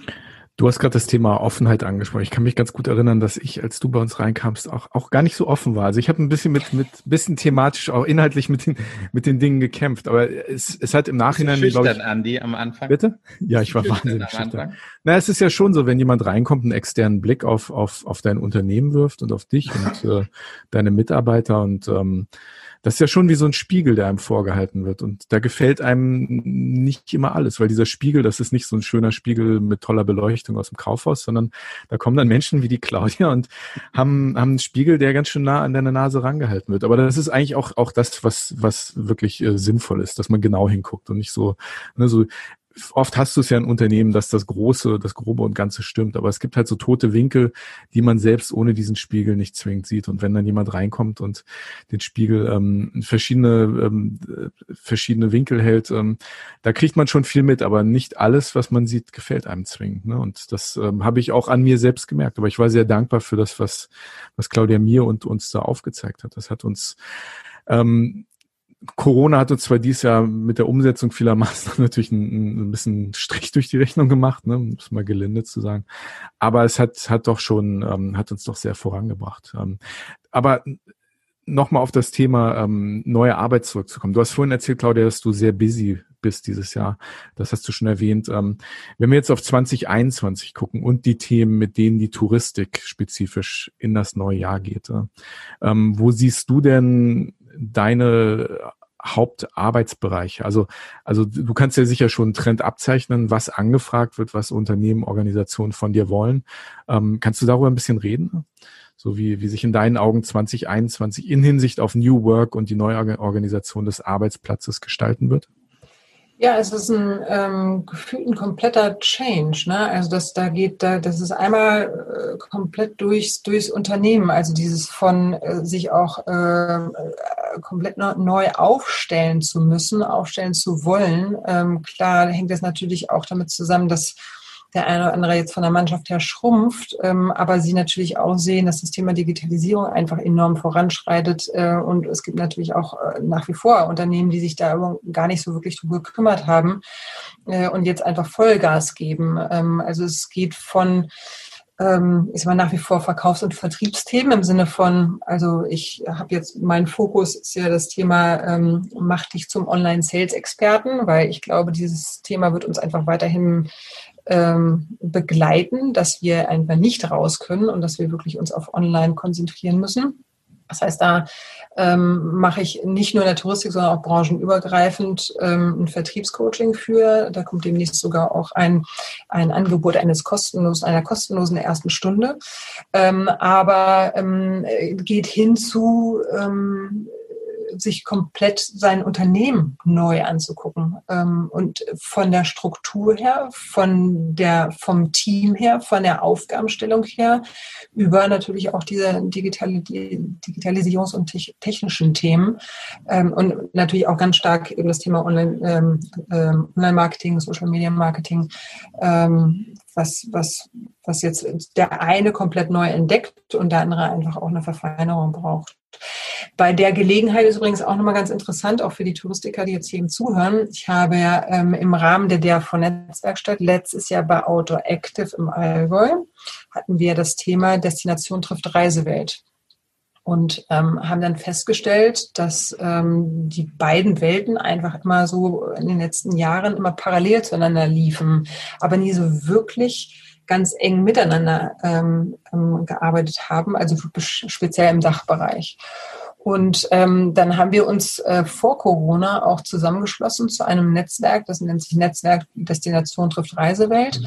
Du hast gerade das Thema Offenheit angesprochen. Ich kann mich ganz gut erinnern, dass ich, als du bei uns reinkamst, auch, auch gar nicht so offen war. Also ich habe ein bisschen mit, mit bisschen thematisch, auch inhaltlich mit den, mit den Dingen gekämpft. Aber es, es hat im Nachhinein, glaube ich. Andi, am Anfang? Bitte? Ja, ich war wahnsinnig schüchtern. Na, es ist ja schon so, wenn jemand reinkommt, einen externen Blick auf, auf, auf dein Unternehmen wirft und auf dich und äh, deine Mitarbeiter und ähm, das ist ja schon wie so ein Spiegel, der einem vorgehalten wird. Und da gefällt einem nicht immer alles, weil dieser Spiegel, das ist nicht so ein schöner Spiegel mit toller Beleuchtung aus dem Kaufhaus, sondern da kommen dann Menschen wie die Claudia und haben, haben einen Spiegel, der ganz schön nah an deine Nase rangehalten wird. Aber das ist eigentlich auch, auch das, was, was wirklich äh, sinnvoll ist, dass man genau hinguckt und nicht so, ne, so oft hast du es ja in Unternehmen, dass das Große, das Grobe und Ganze stimmt. Aber es gibt halt so tote Winkel, die man selbst ohne diesen Spiegel nicht zwingend sieht. Und wenn dann jemand reinkommt und den Spiegel ähm, verschiedene, ähm, verschiedene Winkel hält, ähm, da kriegt man schon viel mit, aber nicht alles, was man sieht, gefällt einem zwingend. Ne? Und das ähm, habe ich auch an mir selbst gemerkt. Aber ich war sehr dankbar für das, was, was Claudia mir und uns da aufgezeigt hat. Das hat uns ähm, Corona hat uns zwar dieses Jahr mit der Umsetzung vieler Maßnahmen natürlich ein, ein bisschen Strich durch die Rechnung gemacht, ne, um es mal gelinde zu sagen. Aber es hat, hat doch schon, ähm, hat uns doch sehr vorangebracht. Ähm, aber nochmal auf das Thema ähm, neue Arbeit zurückzukommen. Du hast vorhin erzählt, Claudia, dass du sehr busy bist dieses Jahr. Das hast du schon erwähnt. Ähm, wenn wir jetzt auf 2021 gucken und die Themen, mit denen die Touristik spezifisch in das neue Jahr geht, äh, ähm, wo siehst du denn deine Hauptarbeitsbereiche? Also, also du kannst ja sicher schon einen Trend abzeichnen, was angefragt wird, was Unternehmen, Organisationen von dir wollen. Ähm, kannst du darüber ein bisschen reden? So wie, wie sich in deinen Augen 2021 in Hinsicht auf New Work und die neue Organisation des Arbeitsplatzes gestalten wird? Ja, es ist ein ähm, gefühlt ein kompletter Change. Ne? Also das da geht, da das ist einmal äh, komplett durchs durchs Unternehmen. Also dieses von äh, sich auch äh, komplett neu aufstellen zu müssen, aufstellen zu wollen. Ähm, klar hängt das natürlich auch damit zusammen, dass der eine oder andere jetzt von der Mannschaft her schrumpft, ähm, aber sie natürlich auch sehen, dass das Thema Digitalisierung einfach enorm voranschreitet äh, und es gibt natürlich auch äh, nach wie vor Unternehmen, die sich da gar nicht so wirklich drum gekümmert haben äh, und jetzt einfach Vollgas geben. Ähm, also es geht von ähm, ist man nach wie vor Verkaufs- und Vertriebsthemen im Sinne von, also ich habe jetzt, mein Fokus ist ja das Thema, ähm, mach dich zum Online-Sales-Experten, weil ich glaube, dieses Thema wird uns einfach weiterhin ähm, begleiten, dass wir einfach nicht raus können und dass wir wirklich uns auf Online konzentrieren müssen. Das heißt, da ähm, mache ich nicht nur in der Touristik, sondern auch branchenübergreifend ähm, ein Vertriebscoaching für. Da kommt demnächst sogar auch ein, ein Angebot eines kostenlosen, einer kostenlosen ersten Stunde. Ähm, aber ähm, geht hin zu ähm, sich komplett sein Unternehmen neu anzugucken ähm, und von der Struktur her, von der, vom Team her, von der Aufgabenstellung her, über natürlich auch diese Digitali Digitalisierungs- und technischen Themen ähm, und natürlich auch ganz stark eben das Thema Online, ähm, ähm Online-Marketing, Social-Media-Marketing, ähm, was, was, was jetzt der eine komplett neu entdeckt und der andere einfach auch eine Verfeinerung braucht. Bei der Gelegenheit ist übrigens auch nochmal ganz interessant, auch für die Touristiker, die jetzt hier zuhören. Ich habe ja ähm, im Rahmen der DRV Netzwerkstatt letztes Jahr bei Outdoor Active im Allgäu hatten wir das Thema Destination trifft Reisewelt und ähm, haben dann festgestellt, dass ähm, die beiden Welten einfach immer so in den letzten Jahren immer parallel zueinander liefen, aber nie so wirklich ganz eng miteinander ähm, ähm gearbeitet haben, also speziell im Dachbereich. Und ähm, dann haben wir uns äh, vor Corona auch zusammengeschlossen zu einem Netzwerk, das nennt sich Netzwerk Destination trifft Reisewelt.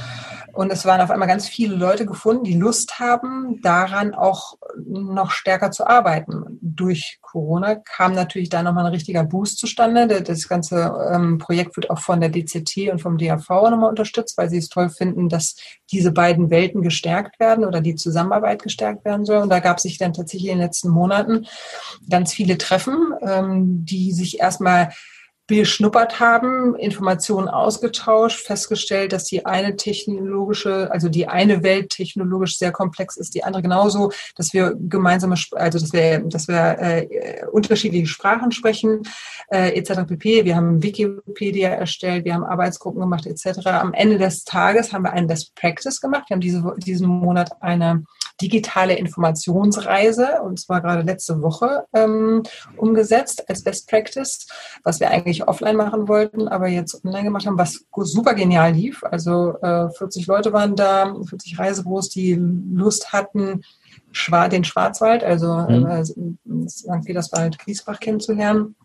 Und es waren auf einmal ganz viele Leute gefunden, die Lust haben, daran auch noch stärker zu arbeiten. Durch Corona kam natürlich da nochmal ein richtiger Boost zustande. Das ganze ähm, Projekt wird auch von der DCT und vom DAV nochmal unterstützt, weil sie es toll finden, dass diese beiden Welten gestärkt werden oder die Zusammenarbeit gestärkt werden soll. Und da gab es sich dann tatsächlich in den letzten Monaten ganz viele Treffen, ähm, die sich erstmal beschnuppert haben, Informationen ausgetauscht, festgestellt, dass die eine technologische, also die eine Welt technologisch sehr komplex ist, die andere genauso, dass wir gemeinsame, also dass wir, dass wir äh, unterschiedliche Sprachen sprechen, äh, etc. pp. Wir haben Wikipedia erstellt, wir haben Arbeitsgruppen gemacht, etc. Am Ende des Tages haben wir einen Best Practice gemacht. Wir haben diese, diesen Monat eine digitale Informationsreise, und zwar gerade letzte Woche ähm, umgesetzt als Best Practice, was wir eigentlich offline machen wollten, aber jetzt online gemacht haben, was super genial lief. Also äh, 40 Leute waren da, 40 Reisebüros, die Lust hatten, den Schwarzwald, also mhm. äh, St. Peterswald, Griesbach kennenzulernen.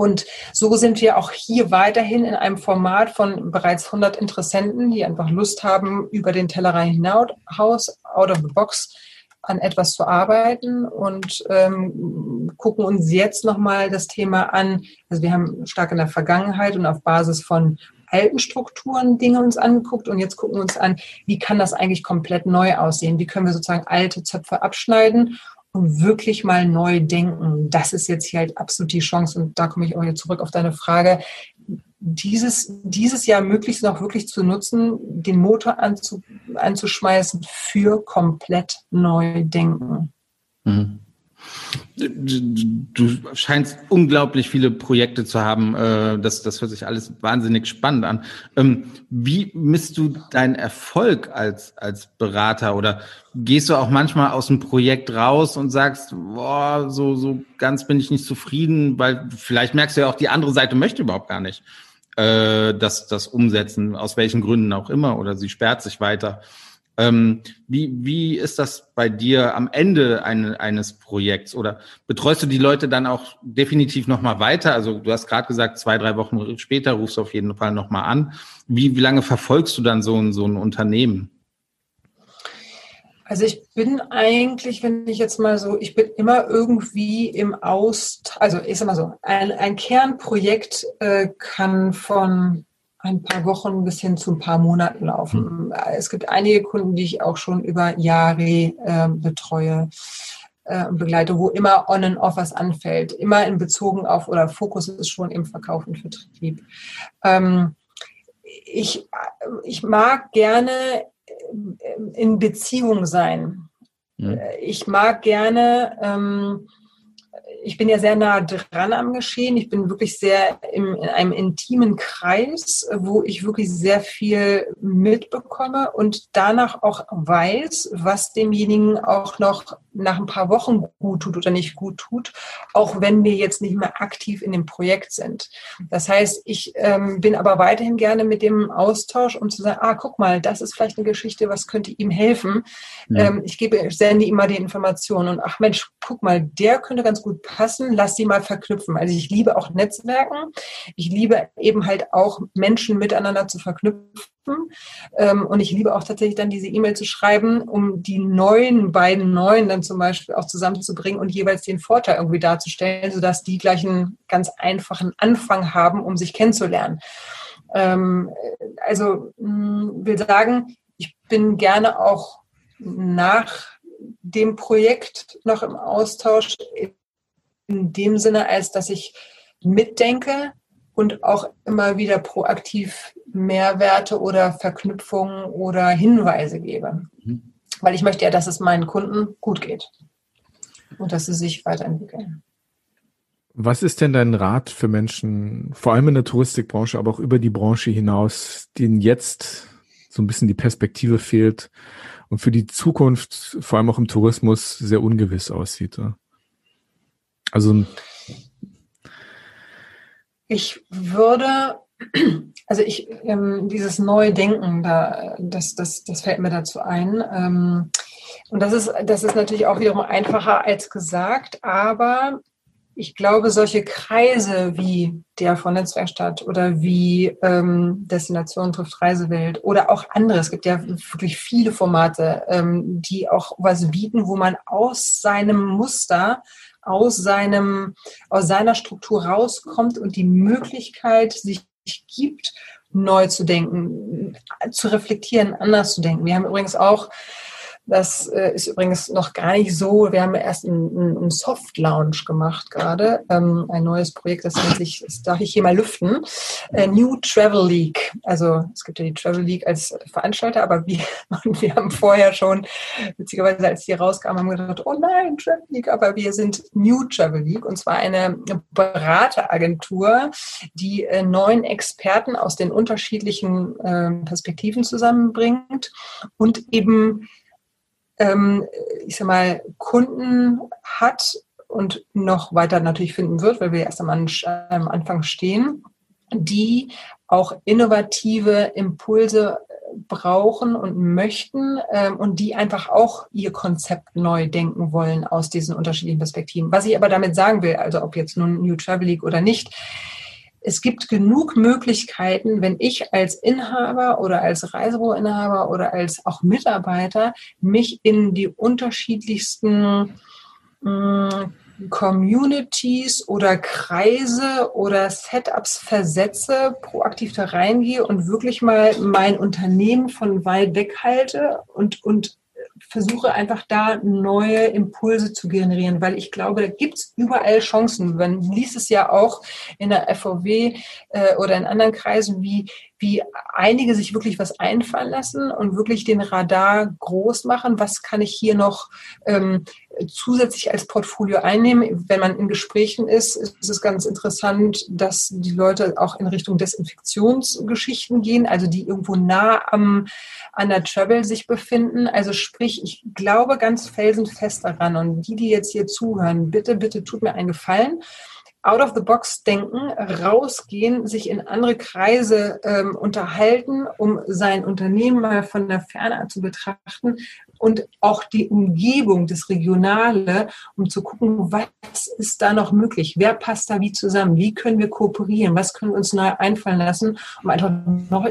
Und so sind wir auch hier weiterhin in einem Format von bereits 100 Interessenten, die einfach Lust haben, über den Tellerrand hinaus, out of the box, an etwas zu arbeiten und ähm, gucken uns jetzt nochmal das Thema an. Also wir haben stark in der Vergangenheit und auf Basis von alten Strukturen Dinge uns angeguckt und jetzt gucken wir uns an, wie kann das eigentlich komplett neu aussehen? Wie können wir sozusagen alte Zöpfe abschneiden und wirklich mal neu denken. Das ist jetzt hier halt absolut die Chance. Und da komme ich auch jetzt zurück auf deine Frage. Dieses, dieses Jahr möglichst noch wirklich zu nutzen, den Motor anzu, anzuschmeißen für komplett neu denken. Mhm. Du scheinst unglaublich viele Projekte zu haben. Äh, das, das hört sich alles wahnsinnig spannend an. Ähm, wie misst du deinen Erfolg als, als Berater oder gehst du auch manchmal aus dem Projekt raus und sagst, boah, so, so ganz bin ich nicht zufrieden, weil vielleicht merkst du ja auch, die andere Seite möchte überhaupt gar nicht äh, das, das umsetzen, aus welchen Gründen auch immer, oder sie sperrt sich weiter. Ähm, wie, wie ist das bei dir am Ende ein, eines Projekts? Oder betreust du die Leute dann auch definitiv nochmal weiter? Also du hast gerade gesagt, zwei, drei Wochen später rufst du auf jeden Fall nochmal an. Wie, wie lange verfolgst du dann so ein, so ein Unternehmen? Also ich bin eigentlich, wenn ich jetzt mal so, ich bin immer irgendwie im Aust, also ich sag mal so, ein, ein Kernprojekt äh, kann von ein paar Wochen bis hin zu ein paar Monaten laufen. Mhm. Es gibt einige Kunden, die ich auch schon über Jahre äh, betreue. äh, begleite, wo immer on and off was anfällt, immer in Bezogen auf oder Fokus ist schon im Verkauf und Vertrieb. Ähm, ich, ich mag gerne in Beziehung sein. Ja. Ich mag gerne ähm, ich bin ja sehr nah dran am Geschehen. Ich bin wirklich sehr im, in einem intimen Kreis, wo ich wirklich sehr viel mitbekomme und danach auch weiß, was demjenigen auch noch nach ein paar Wochen gut tut oder nicht gut tut, auch wenn wir jetzt nicht mehr aktiv in dem Projekt sind. Das heißt, ich ähm, bin aber weiterhin gerne mit dem Austausch, um zu sagen, ah, guck mal, das ist vielleicht eine Geschichte, was könnte ihm helfen. Ja. Ähm, ich gebe, sende immer die Informationen und ach Mensch, guck mal, der könnte ganz gut passen, lass sie mal verknüpfen. Also ich liebe auch Netzwerken. Ich liebe eben halt auch Menschen miteinander zu verknüpfen. Ähm, und ich liebe auch tatsächlich dann diese E-Mail zu schreiben, um die neuen, beiden neuen dann zum Beispiel auch zusammenzubringen und jeweils den Vorteil irgendwie darzustellen, sodass die gleich einen ganz einfachen Anfang haben, um sich kennenzulernen. Ähm, also will sagen, ich bin gerne auch nach dem Projekt noch im Austausch in dem Sinne, als dass ich mitdenke und auch immer wieder proaktiv Mehrwerte oder Verknüpfungen oder Hinweise gebe. Mhm. Weil ich möchte ja, dass es meinen Kunden gut geht und dass sie sich weiterentwickeln. Was ist denn dein Rat für Menschen, vor allem in der Touristikbranche, aber auch über die Branche hinaus, denen jetzt so ein bisschen die Perspektive fehlt und für die Zukunft, vor allem auch im Tourismus, sehr ungewiss aussieht? Also ich würde, also ich, ähm, dieses Neudenken, da, das, das, das fällt mir dazu ein. Ähm, und das ist, das ist natürlich auch wiederum einfacher als gesagt, aber ich glaube, solche Kreise wie der von Netzwerkstatt oder wie ähm, Destination trifft Reisewelt oder auch andere, es gibt ja wirklich viele Formate, ähm, die auch was bieten, wo man aus seinem Muster aus seinem, aus seiner Struktur rauskommt und die Möglichkeit sich gibt, neu zu denken, zu reflektieren, anders zu denken. Wir haben übrigens auch das äh, ist übrigens noch gar nicht so. Wir haben erst einen, einen Soft Lounge gemacht gerade, ähm, ein neues Projekt, das nennt sich, das darf ich hier mal lüften, äh, New Travel League. Also es gibt ja die Travel League als Veranstalter, aber wir, wir haben vorher schon, witzigerweise als die rauskamen, haben wir gedacht, oh nein, Travel League, aber wir sind New Travel League und zwar eine Berateragentur, die äh, neun Experten aus den unterschiedlichen äh, Perspektiven zusammenbringt und eben ähm, ich sag mal, Kunden hat und noch weiter natürlich finden wird, weil wir erst am, Anfang stehen, die auch innovative Impulse brauchen und möchten ähm, und die einfach auch ihr Konzept neu denken wollen aus diesen unterschiedlichen Perspektiven. Was ich aber damit sagen will, also ob jetzt nun New Travel League oder nicht, es gibt genug Möglichkeiten, wenn ich als Inhaber oder als Reisebüroinhaber oder als auch Mitarbeiter mich in die unterschiedlichsten mh, mm, Communities oder Kreise oder Setups versetze, proaktiv da reingehe und wirklich mal mein Unternehmen von weit weg halte und, und versuche einfach da neue Impulse zu generieren, weil ich glaube, da gibt es überall Chancen. Man liest es ja auch in der FVW äh, oder in anderen Kreisen, wie, wie einige sich wirklich was einfallen lassen und wirklich den Radar groß machen. Was kann ich hier noch ähm, zusätzlich als Portfolio einnehmen? Wenn man in Gesprächen ist, ist es ganz interessant, dass die Leute auch in Richtung Desinfektionsgeschichten gehen, also die irgendwo nah am, an der Travel sich befinden. Also sprich, ich glaube ganz felsenfest daran und die, die jetzt hier zuhören, bitte, bitte tut mir einen Gefallen out of the box denken, rausgehen, sich in andere Kreise ähm, unterhalten, um sein Unternehmen mal von der Ferne zu betrachten und auch die Umgebung, das Regionale, um zu gucken, was ist da noch möglich, wer passt da wie zusammen, wie können wir kooperieren, was können wir uns neu einfallen lassen, um einfach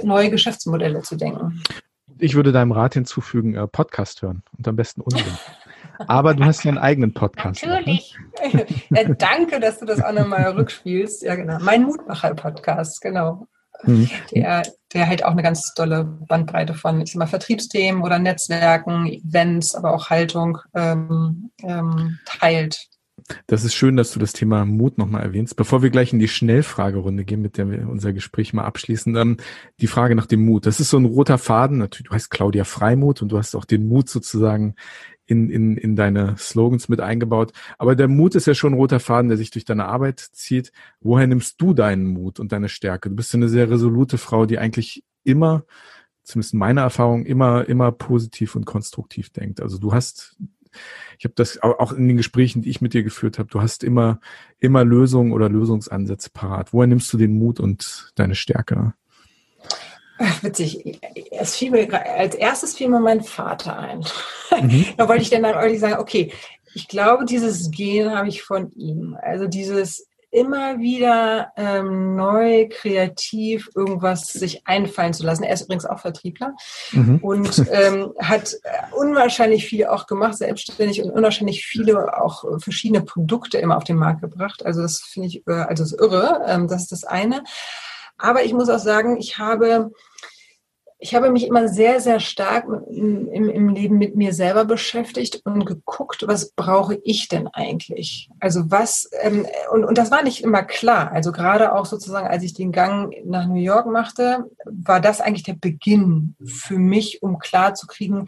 neue Geschäftsmodelle zu denken. Ich würde deinem Rat hinzufügen, äh, Podcast hören und am besten unseren. Aber du hast ja einen eigenen Podcast. Ne? Natürlich. Ja, danke, dass du das auch nochmal rückspielst. Ja, genau. Mein Mutmacher-Podcast, genau. Mhm. Der der halt auch eine ganz tolle Bandbreite von ich sag mal, Vertriebsthemen oder Netzwerken, Events, aber auch Haltung ähm, ähm, teilt. Das ist schön, dass du das Thema Mut nochmal erwähnst. Bevor wir gleich in die Schnellfragerunde gehen, mit der wir unser Gespräch mal abschließen, dann die Frage nach dem Mut. Das ist so ein roter Faden. Natürlich, du heißt Claudia Freimut und du hast auch den Mut sozusagen in, in, in deine Slogans mit eingebaut. Aber der Mut ist ja schon ein roter Faden, der sich durch deine Arbeit zieht. Woher nimmst du deinen Mut und deine Stärke? Du bist eine sehr resolute Frau, die eigentlich immer, zumindest in meiner Erfahrung, immer, immer positiv und konstruktiv denkt. Also du hast, ich habe das auch in den Gesprächen, die ich mit dir geführt habe, du hast immer, immer Lösungen oder Lösungsansätze parat. Woher nimmst du den Mut und deine Stärke? Witzig. Es fiel mir, als erstes fiel mir mein Vater ein. Mhm. da wollte ich dann eigentlich sagen, okay, ich glaube, dieses Gen habe ich von ihm. Also dieses immer wieder ähm, neu, kreativ irgendwas sich einfallen zu lassen. Er ist übrigens auch Vertriebler mhm. und ähm, hat unwahrscheinlich viel auch gemacht, selbstständig und unwahrscheinlich viele auch verschiedene Produkte immer auf den Markt gebracht. Also das finde ich, äh, also das ist irre. Ähm, das ist das eine. Aber ich muss auch sagen, ich habe, ich habe mich immer sehr, sehr stark im, im Leben mit mir selber beschäftigt und geguckt, was brauche ich denn eigentlich? Also was, ähm, und, und das war nicht immer klar. Also gerade auch sozusagen, als ich den Gang nach New York machte, war das eigentlich der Beginn für mich, um klar zu kriegen,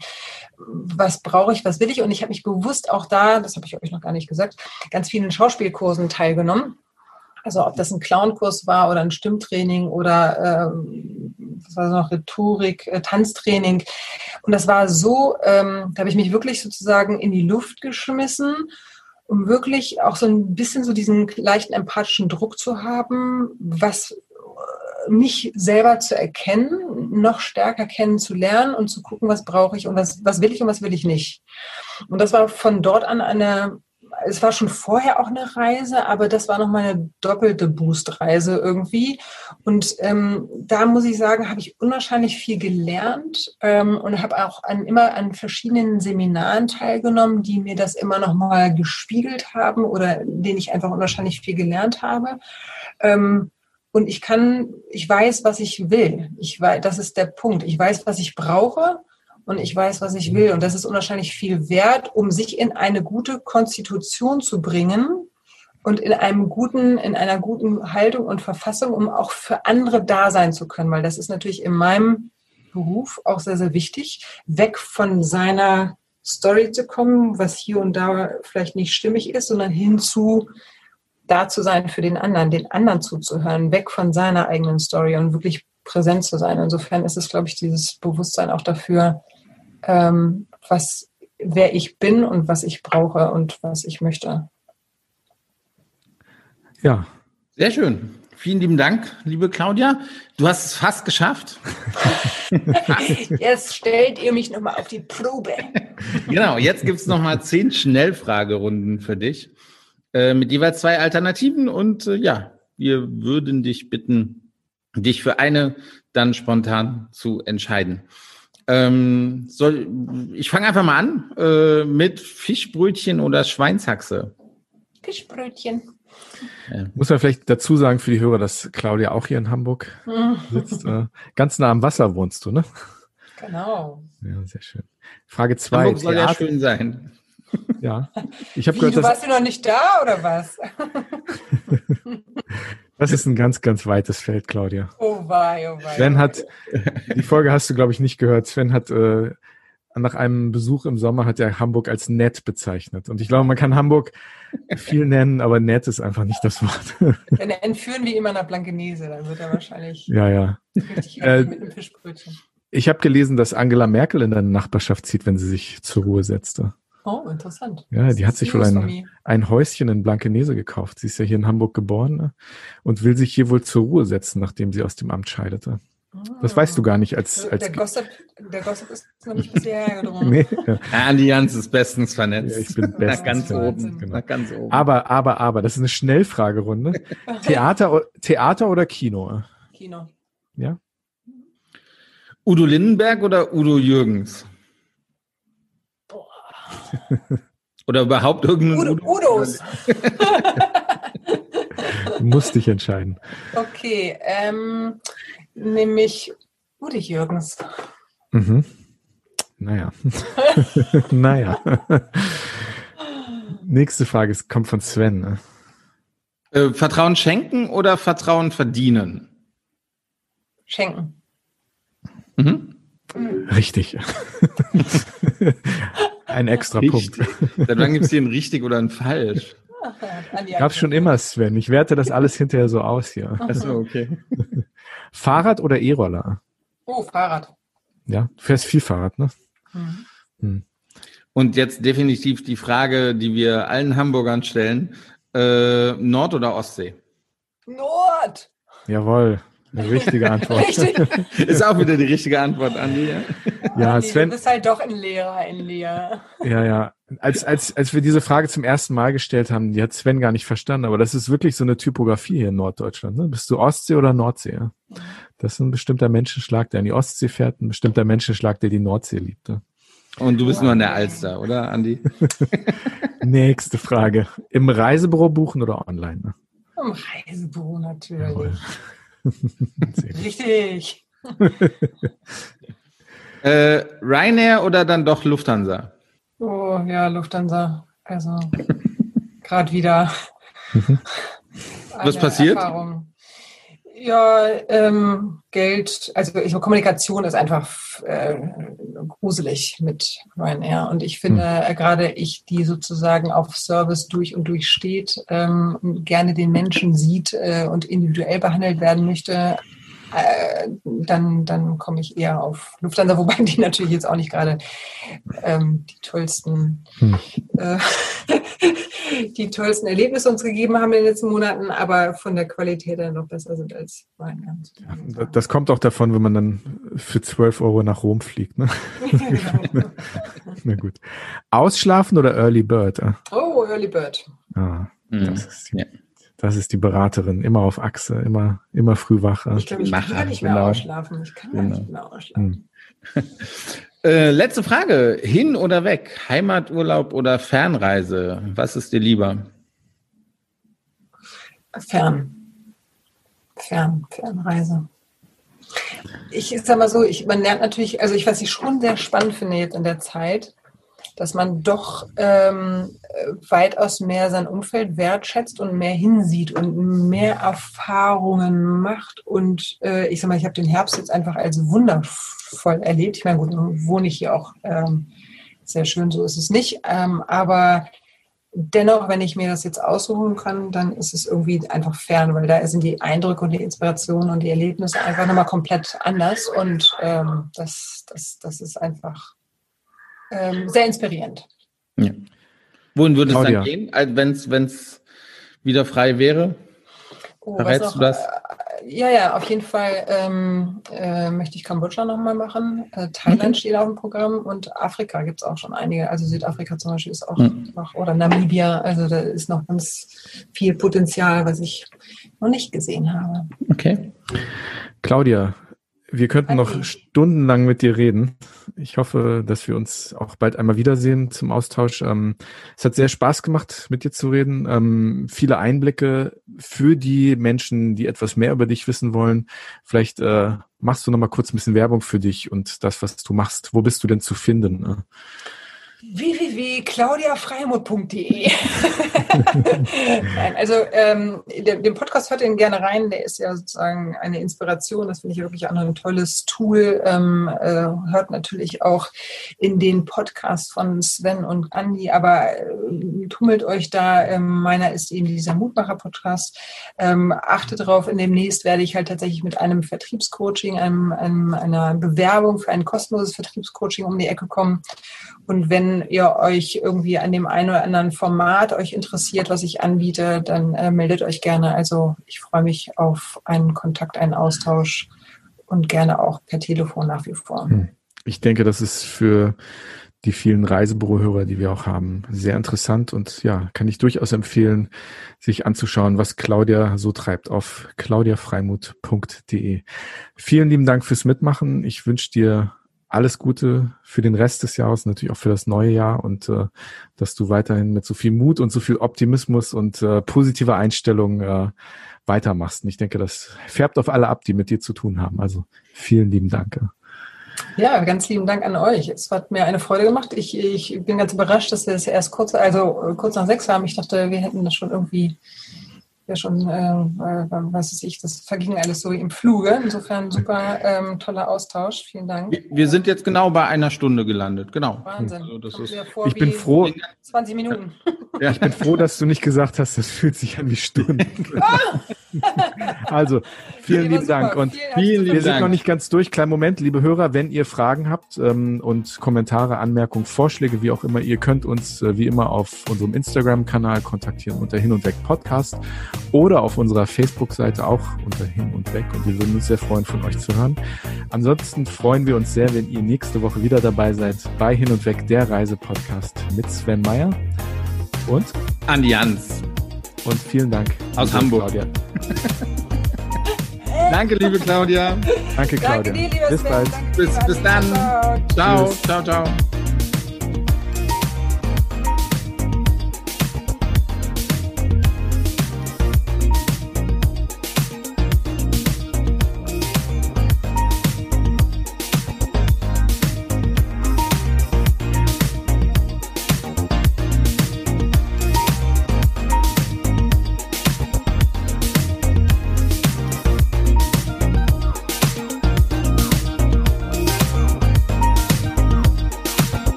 was brauche ich, was will ich. Und ich habe mich bewusst auch da, das habe ich euch noch gar nicht gesagt, ganz vielen Schauspielkursen teilgenommen also ob das ein Clownkurs war oder ein Stimmtraining oder ähm, war noch Rhetorik, äh, Tanztraining. Und das war so, ähm, da habe ich mich wirklich sozusagen in die Luft geschmissen, um wirklich auch so ein bisschen so diesen leichten empathischen Druck zu haben, was äh, mich selber zu erkennen, noch stärker kennenzulernen und zu gucken, was brauche ich und was, was will ich und was will ich nicht. Und das war von dort an eine es war schon vorher auch eine Reise, aber das war nochmal eine doppelte Boost-Reise irgendwie. Und ähm, da muss ich sagen, habe ich unwahrscheinlich viel gelernt ähm, und habe auch an, immer an verschiedenen Seminaren teilgenommen, die mir das immer nochmal gespiegelt haben oder denen ich einfach unwahrscheinlich viel gelernt habe. Ähm, und ich kann, ich weiß, was ich will. Ich weiß, das ist der Punkt. Ich weiß, was ich brauche und ich weiß, was ich will. Und das ist unwahrscheinlich viel wert, um sich in eine gute Konstitution zu bringen und in einem guten, in einer guten Haltung und Verfassung, um auch für andere da sein zu können. Weil das ist natürlich in meinem Beruf auch sehr, sehr wichtig, weg von seiner Story zu kommen, was hier und da vielleicht nicht stimmig ist, sondern hinzu da zu sein für den anderen, den anderen zuzuhören, weg von seiner eigenen Story und wirklich präsent zu sein. Insofern ist es, glaube ich, dieses Bewusstsein auch dafür, ähm, was, wer ich bin und was ich brauche und was ich möchte. Ja. Sehr schön. Vielen lieben Dank, liebe Claudia. Du hast es fast geschafft. Jetzt stellt ihr mich nochmal auf die Probe. genau, jetzt gibt es nochmal zehn Schnellfragerunden für dich äh, mit jeweils zwei Alternativen. Und äh, ja, wir würden dich bitten, dich für eine dann spontan zu entscheiden. Ähm, soll, ich fange einfach mal an äh, mit Fischbrötchen oder Schweinshaxe. Fischbrötchen. Ja. Muss man vielleicht dazu sagen für die Hörer, dass Claudia auch hier in Hamburg sitzt. Äh, ganz nah am Wasser wohnst du, ne? Genau. Ja, sehr schön. Frage zwei. Hamburg soll ja schön sein. Ja. Ich habe gehört, du warst du noch nicht da oder was? Das ist ein ganz, ganz weites Feld, Claudia. Oh wei, oh wei. Sven hat, die Folge hast du, glaube ich, nicht gehört. Sven hat äh, nach einem Besuch im Sommer hat er Hamburg als nett bezeichnet. Und ich glaube, man kann Hamburg viel nennen, aber nett ist einfach nicht das Wort. Er entführen wie immer nach Blankenese, dann wird er wahrscheinlich ja, ja. Äh, mit einem Fischbrötchen. Ich habe gelesen, dass Angela Merkel in deine Nachbarschaft zieht, wenn sie sich zur Ruhe setzte. Oh, interessant. Ja, die hat sich wohl ein, ein Häuschen in Blankenese gekauft. Sie ist ja hier in Hamburg geboren ne? und will sich hier wohl zur Ruhe setzen, nachdem sie aus dem Amt scheidete. Das weißt du gar nicht als. als der, Gossip, der Gossip ist noch nicht bisher hergedrungen. nee, ja. Allianz ist bestens vernetzt. Ja, ich bin bestens Nach ganz oben. Genau. Nach ganz oben. Aber, aber, aber, das ist eine Schnellfragerunde. Theater, Theater oder Kino? Kino. Ja? Udo Lindenberg oder Udo Jürgens? Oder überhaupt irgendein Udo, Udos. du musst dich entscheiden. Okay, ähm, nämlich Gute Jürgens. Mhm. Naja. naja. Nächste Frage es kommt von Sven. Ne? Äh, Vertrauen schenken oder Vertrauen verdienen? Schenken. Mhm. Richtig. ein extra richtig. Punkt. Seit wann gibt es hier ein richtig oder ein falsch? Gab es schon immer, Sven. Ich werte das alles hinterher so aus hier. Achso, okay. Fahrrad oder E-Roller? Oh, Fahrrad. Ja, du fährst viel Fahrrad, ne? Mhm. Hm. Und jetzt definitiv die Frage, die wir allen Hamburgern stellen. Äh, Nord- oder Ostsee? Nord! Jawohl. Eine richtige Antwort. Richtig. Ist auch wieder die richtige Antwort, Andi. Ja, ja Andi, Sven. Du bist halt doch ein Lehrer, ein Lehrer. Ja, ja. Als, als, als wir diese Frage zum ersten Mal gestellt haben, die hat Sven gar nicht verstanden, aber das ist wirklich so eine Typografie hier in Norddeutschland. Ne? Bist du Ostsee oder Nordsee? Ja? Das ist ein bestimmter Menschenschlag, der in die Ostsee fährt, ein bestimmter Menschenschlag, der die Nordsee liebt. Ne? Und du bist nur an der Alster, oder, Andi? Nächste Frage. Im Reisebüro buchen oder online? Ne? Im Reisebüro natürlich. Richtig. äh, Ryanair oder dann doch Lufthansa? Oh ja, Lufthansa. Also gerade wieder. Mhm. Was passiert? Erfahrung. Ja, ähm, Geld, also ich, Kommunikation ist einfach äh, gruselig mit Ryanair. Und ich finde, hm. äh, gerade ich, die sozusagen auf Service durch und durch steht, ähm, gerne den Menschen sieht äh, und individuell behandelt werden möchte, äh, dann, dann komme ich eher auf Lufthansa, wobei die natürlich jetzt auch nicht gerade ähm, die tollsten hm. äh, die tollsten Erlebnisse uns gegeben haben in den letzten Monaten, aber von der Qualität her noch besser sind als Wein. Ja, das kommt auch davon, wenn man dann für 12 Euro nach Rom fliegt. Ne? Na gut. Ausschlafen oder Early Bird? Oh, Early Bird. Ah, mhm. das, ist die, das ist die Beraterin. Immer auf Achse, immer, immer früh wach. Ich glaube, ich kann gar nicht mehr genau. ausschlafen. Ich kann genau. gar nicht mehr ausschlafen. Äh, letzte Frage. Hin oder weg? Heimaturlaub oder Fernreise? Was ist dir lieber? Fern. Fern, Fernreise. Ich sag mal so, ich, man lernt natürlich, also ich, was ich schon sehr spannend finde jetzt in der Zeit, dass man doch ähm, weitaus mehr sein Umfeld wertschätzt und mehr hinsieht und mehr Erfahrungen macht. Und äh, ich sag mal, ich habe den Herbst jetzt einfach als wundervoll erlebt. Ich meine, gut, wohne ich hier auch ähm, sehr schön, so ist es nicht. Ähm, aber dennoch, wenn ich mir das jetzt aussuchen kann, dann ist es irgendwie einfach fern, weil da sind die Eindrücke und die Inspirationen und die Erlebnisse einfach nochmal komplett anders. Und ähm, das, das, das ist einfach ähm, sehr inspirierend. Ja. Wohin würde es dann gehen, wenn es wieder frei wäre? Oh, Verrätst du das? Äh, ja, ja, auf jeden Fall ähm, äh, möchte ich Kambodscha nochmal machen. Äh, Thailand mhm. steht auf dem Programm und Afrika gibt es auch schon einige. Also Südafrika zum Beispiel ist auch mhm. noch, oder Namibia. Also da ist noch ganz viel Potenzial, was ich noch nicht gesehen habe. Okay. Claudia, wir könnten noch stundenlang mit dir reden. Ich hoffe, dass wir uns auch bald einmal wiedersehen zum Austausch. Ähm, es hat sehr Spaß gemacht, mit dir zu reden. Ähm, viele Einblicke für die Menschen, die etwas mehr über dich wissen wollen. Vielleicht äh, machst du noch mal kurz ein bisschen Werbung für dich und das, was du machst. Wo bist du denn zu finden? Www.claudiafreimut.de Nein, also ähm, den, den, Podcast hört ihn gerne rein, der ist ja sozusagen eine Inspiration, das finde ich wirklich auch ein tolles Tool. Ähm, äh, hört natürlich auch in den Podcast von Sven und Andi, aber äh, tummelt euch da. Ähm, meiner ist eben dieser Mutmacher-Podcast. Ähm, achtet darauf, in demnächst werde ich halt tatsächlich mit einem Vertriebscoaching, einem, einem, einer Bewerbung für ein kostenloses Vertriebscoaching um die Ecke kommen. Und wenn ihr euch irgendwie an dem einen oder anderen Format euch interessiert, was ich anbiete, dann äh, meldet euch gerne. Also ich freue mich auf einen Kontakt, einen Austausch und gerne auch per Telefon nach wie vor. Hm. Ich denke, das ist für die vielen Reisebürohörer, die wir auch haben, sehr interessant und ja, kann ich durchaus empfehlen, sich anzuschauen, was Claudia so treibt auf claudiafreimut.de. Vielen lieben Dank fürs Mitmachen. Ich wünsche dir alles Gute für den Rest des Jahres, natürlich auch für das neue Jahr und äh, dass du weiterhin mit so viel Mut und so viel Optimismus und äh, positiver Einstellung äh, weitermachst. Und ich denke, das färbt auf alle ab, die mit dir zu tun haben. Also vielen lieben Dank. Ja, ganz lieben Dank an euch. Es hat mir eine Freude gemacht. Ich, ich bin ganz überrascht, dass wir es erst kurz, also kurz nach sechs haben. Ich dachte, wir hätten das schon irgendwie ja schon, äh, äh, was weiß ich, das verging alles so im Fluge. Insofern super ähm, toller Austausch. Vielen Dank. Wir, wir, sind jetzt genau bei einer Stunde gelandet, genau. Wahnsinn. Also das ist, ich bin froh. 20 Minuten. Ja, ich bin froh, dass du nicht gesagt hast, das fühlt sich an wie Stunden. also, vielen lieben Dank. Und vielen wir sind noch nicht ganz durch. Kleinen Moment, liebe Hörer, wenn ihr Fragen habt ähm, und Kommentare, Anmerkungen, Vorschläge, wie auch immer, ihr könnt uns äh, wie immer auf unserem Instagram-Kanal kontaktieren unter Hin und Weg Podcast oder auf unserer Facebook-Seite auch unter Hin und Weg. Und wir würden uns sehr freuen, von euch zu hören. Ansonsten freuen wir uns sehr, wenn ihr nächste Woche wieder dabei seid bei Hin und Weg, der Reisepodcast mit Sven Meyer und Andi Jans. Und vielen Dank. Aus Hamburg. Claudia. Danke, liebe Claudia. Danke, Claudia. Danke dir, bis Sven. bald. Bis, bis dann. Ciao, ciao, ciao. ciao.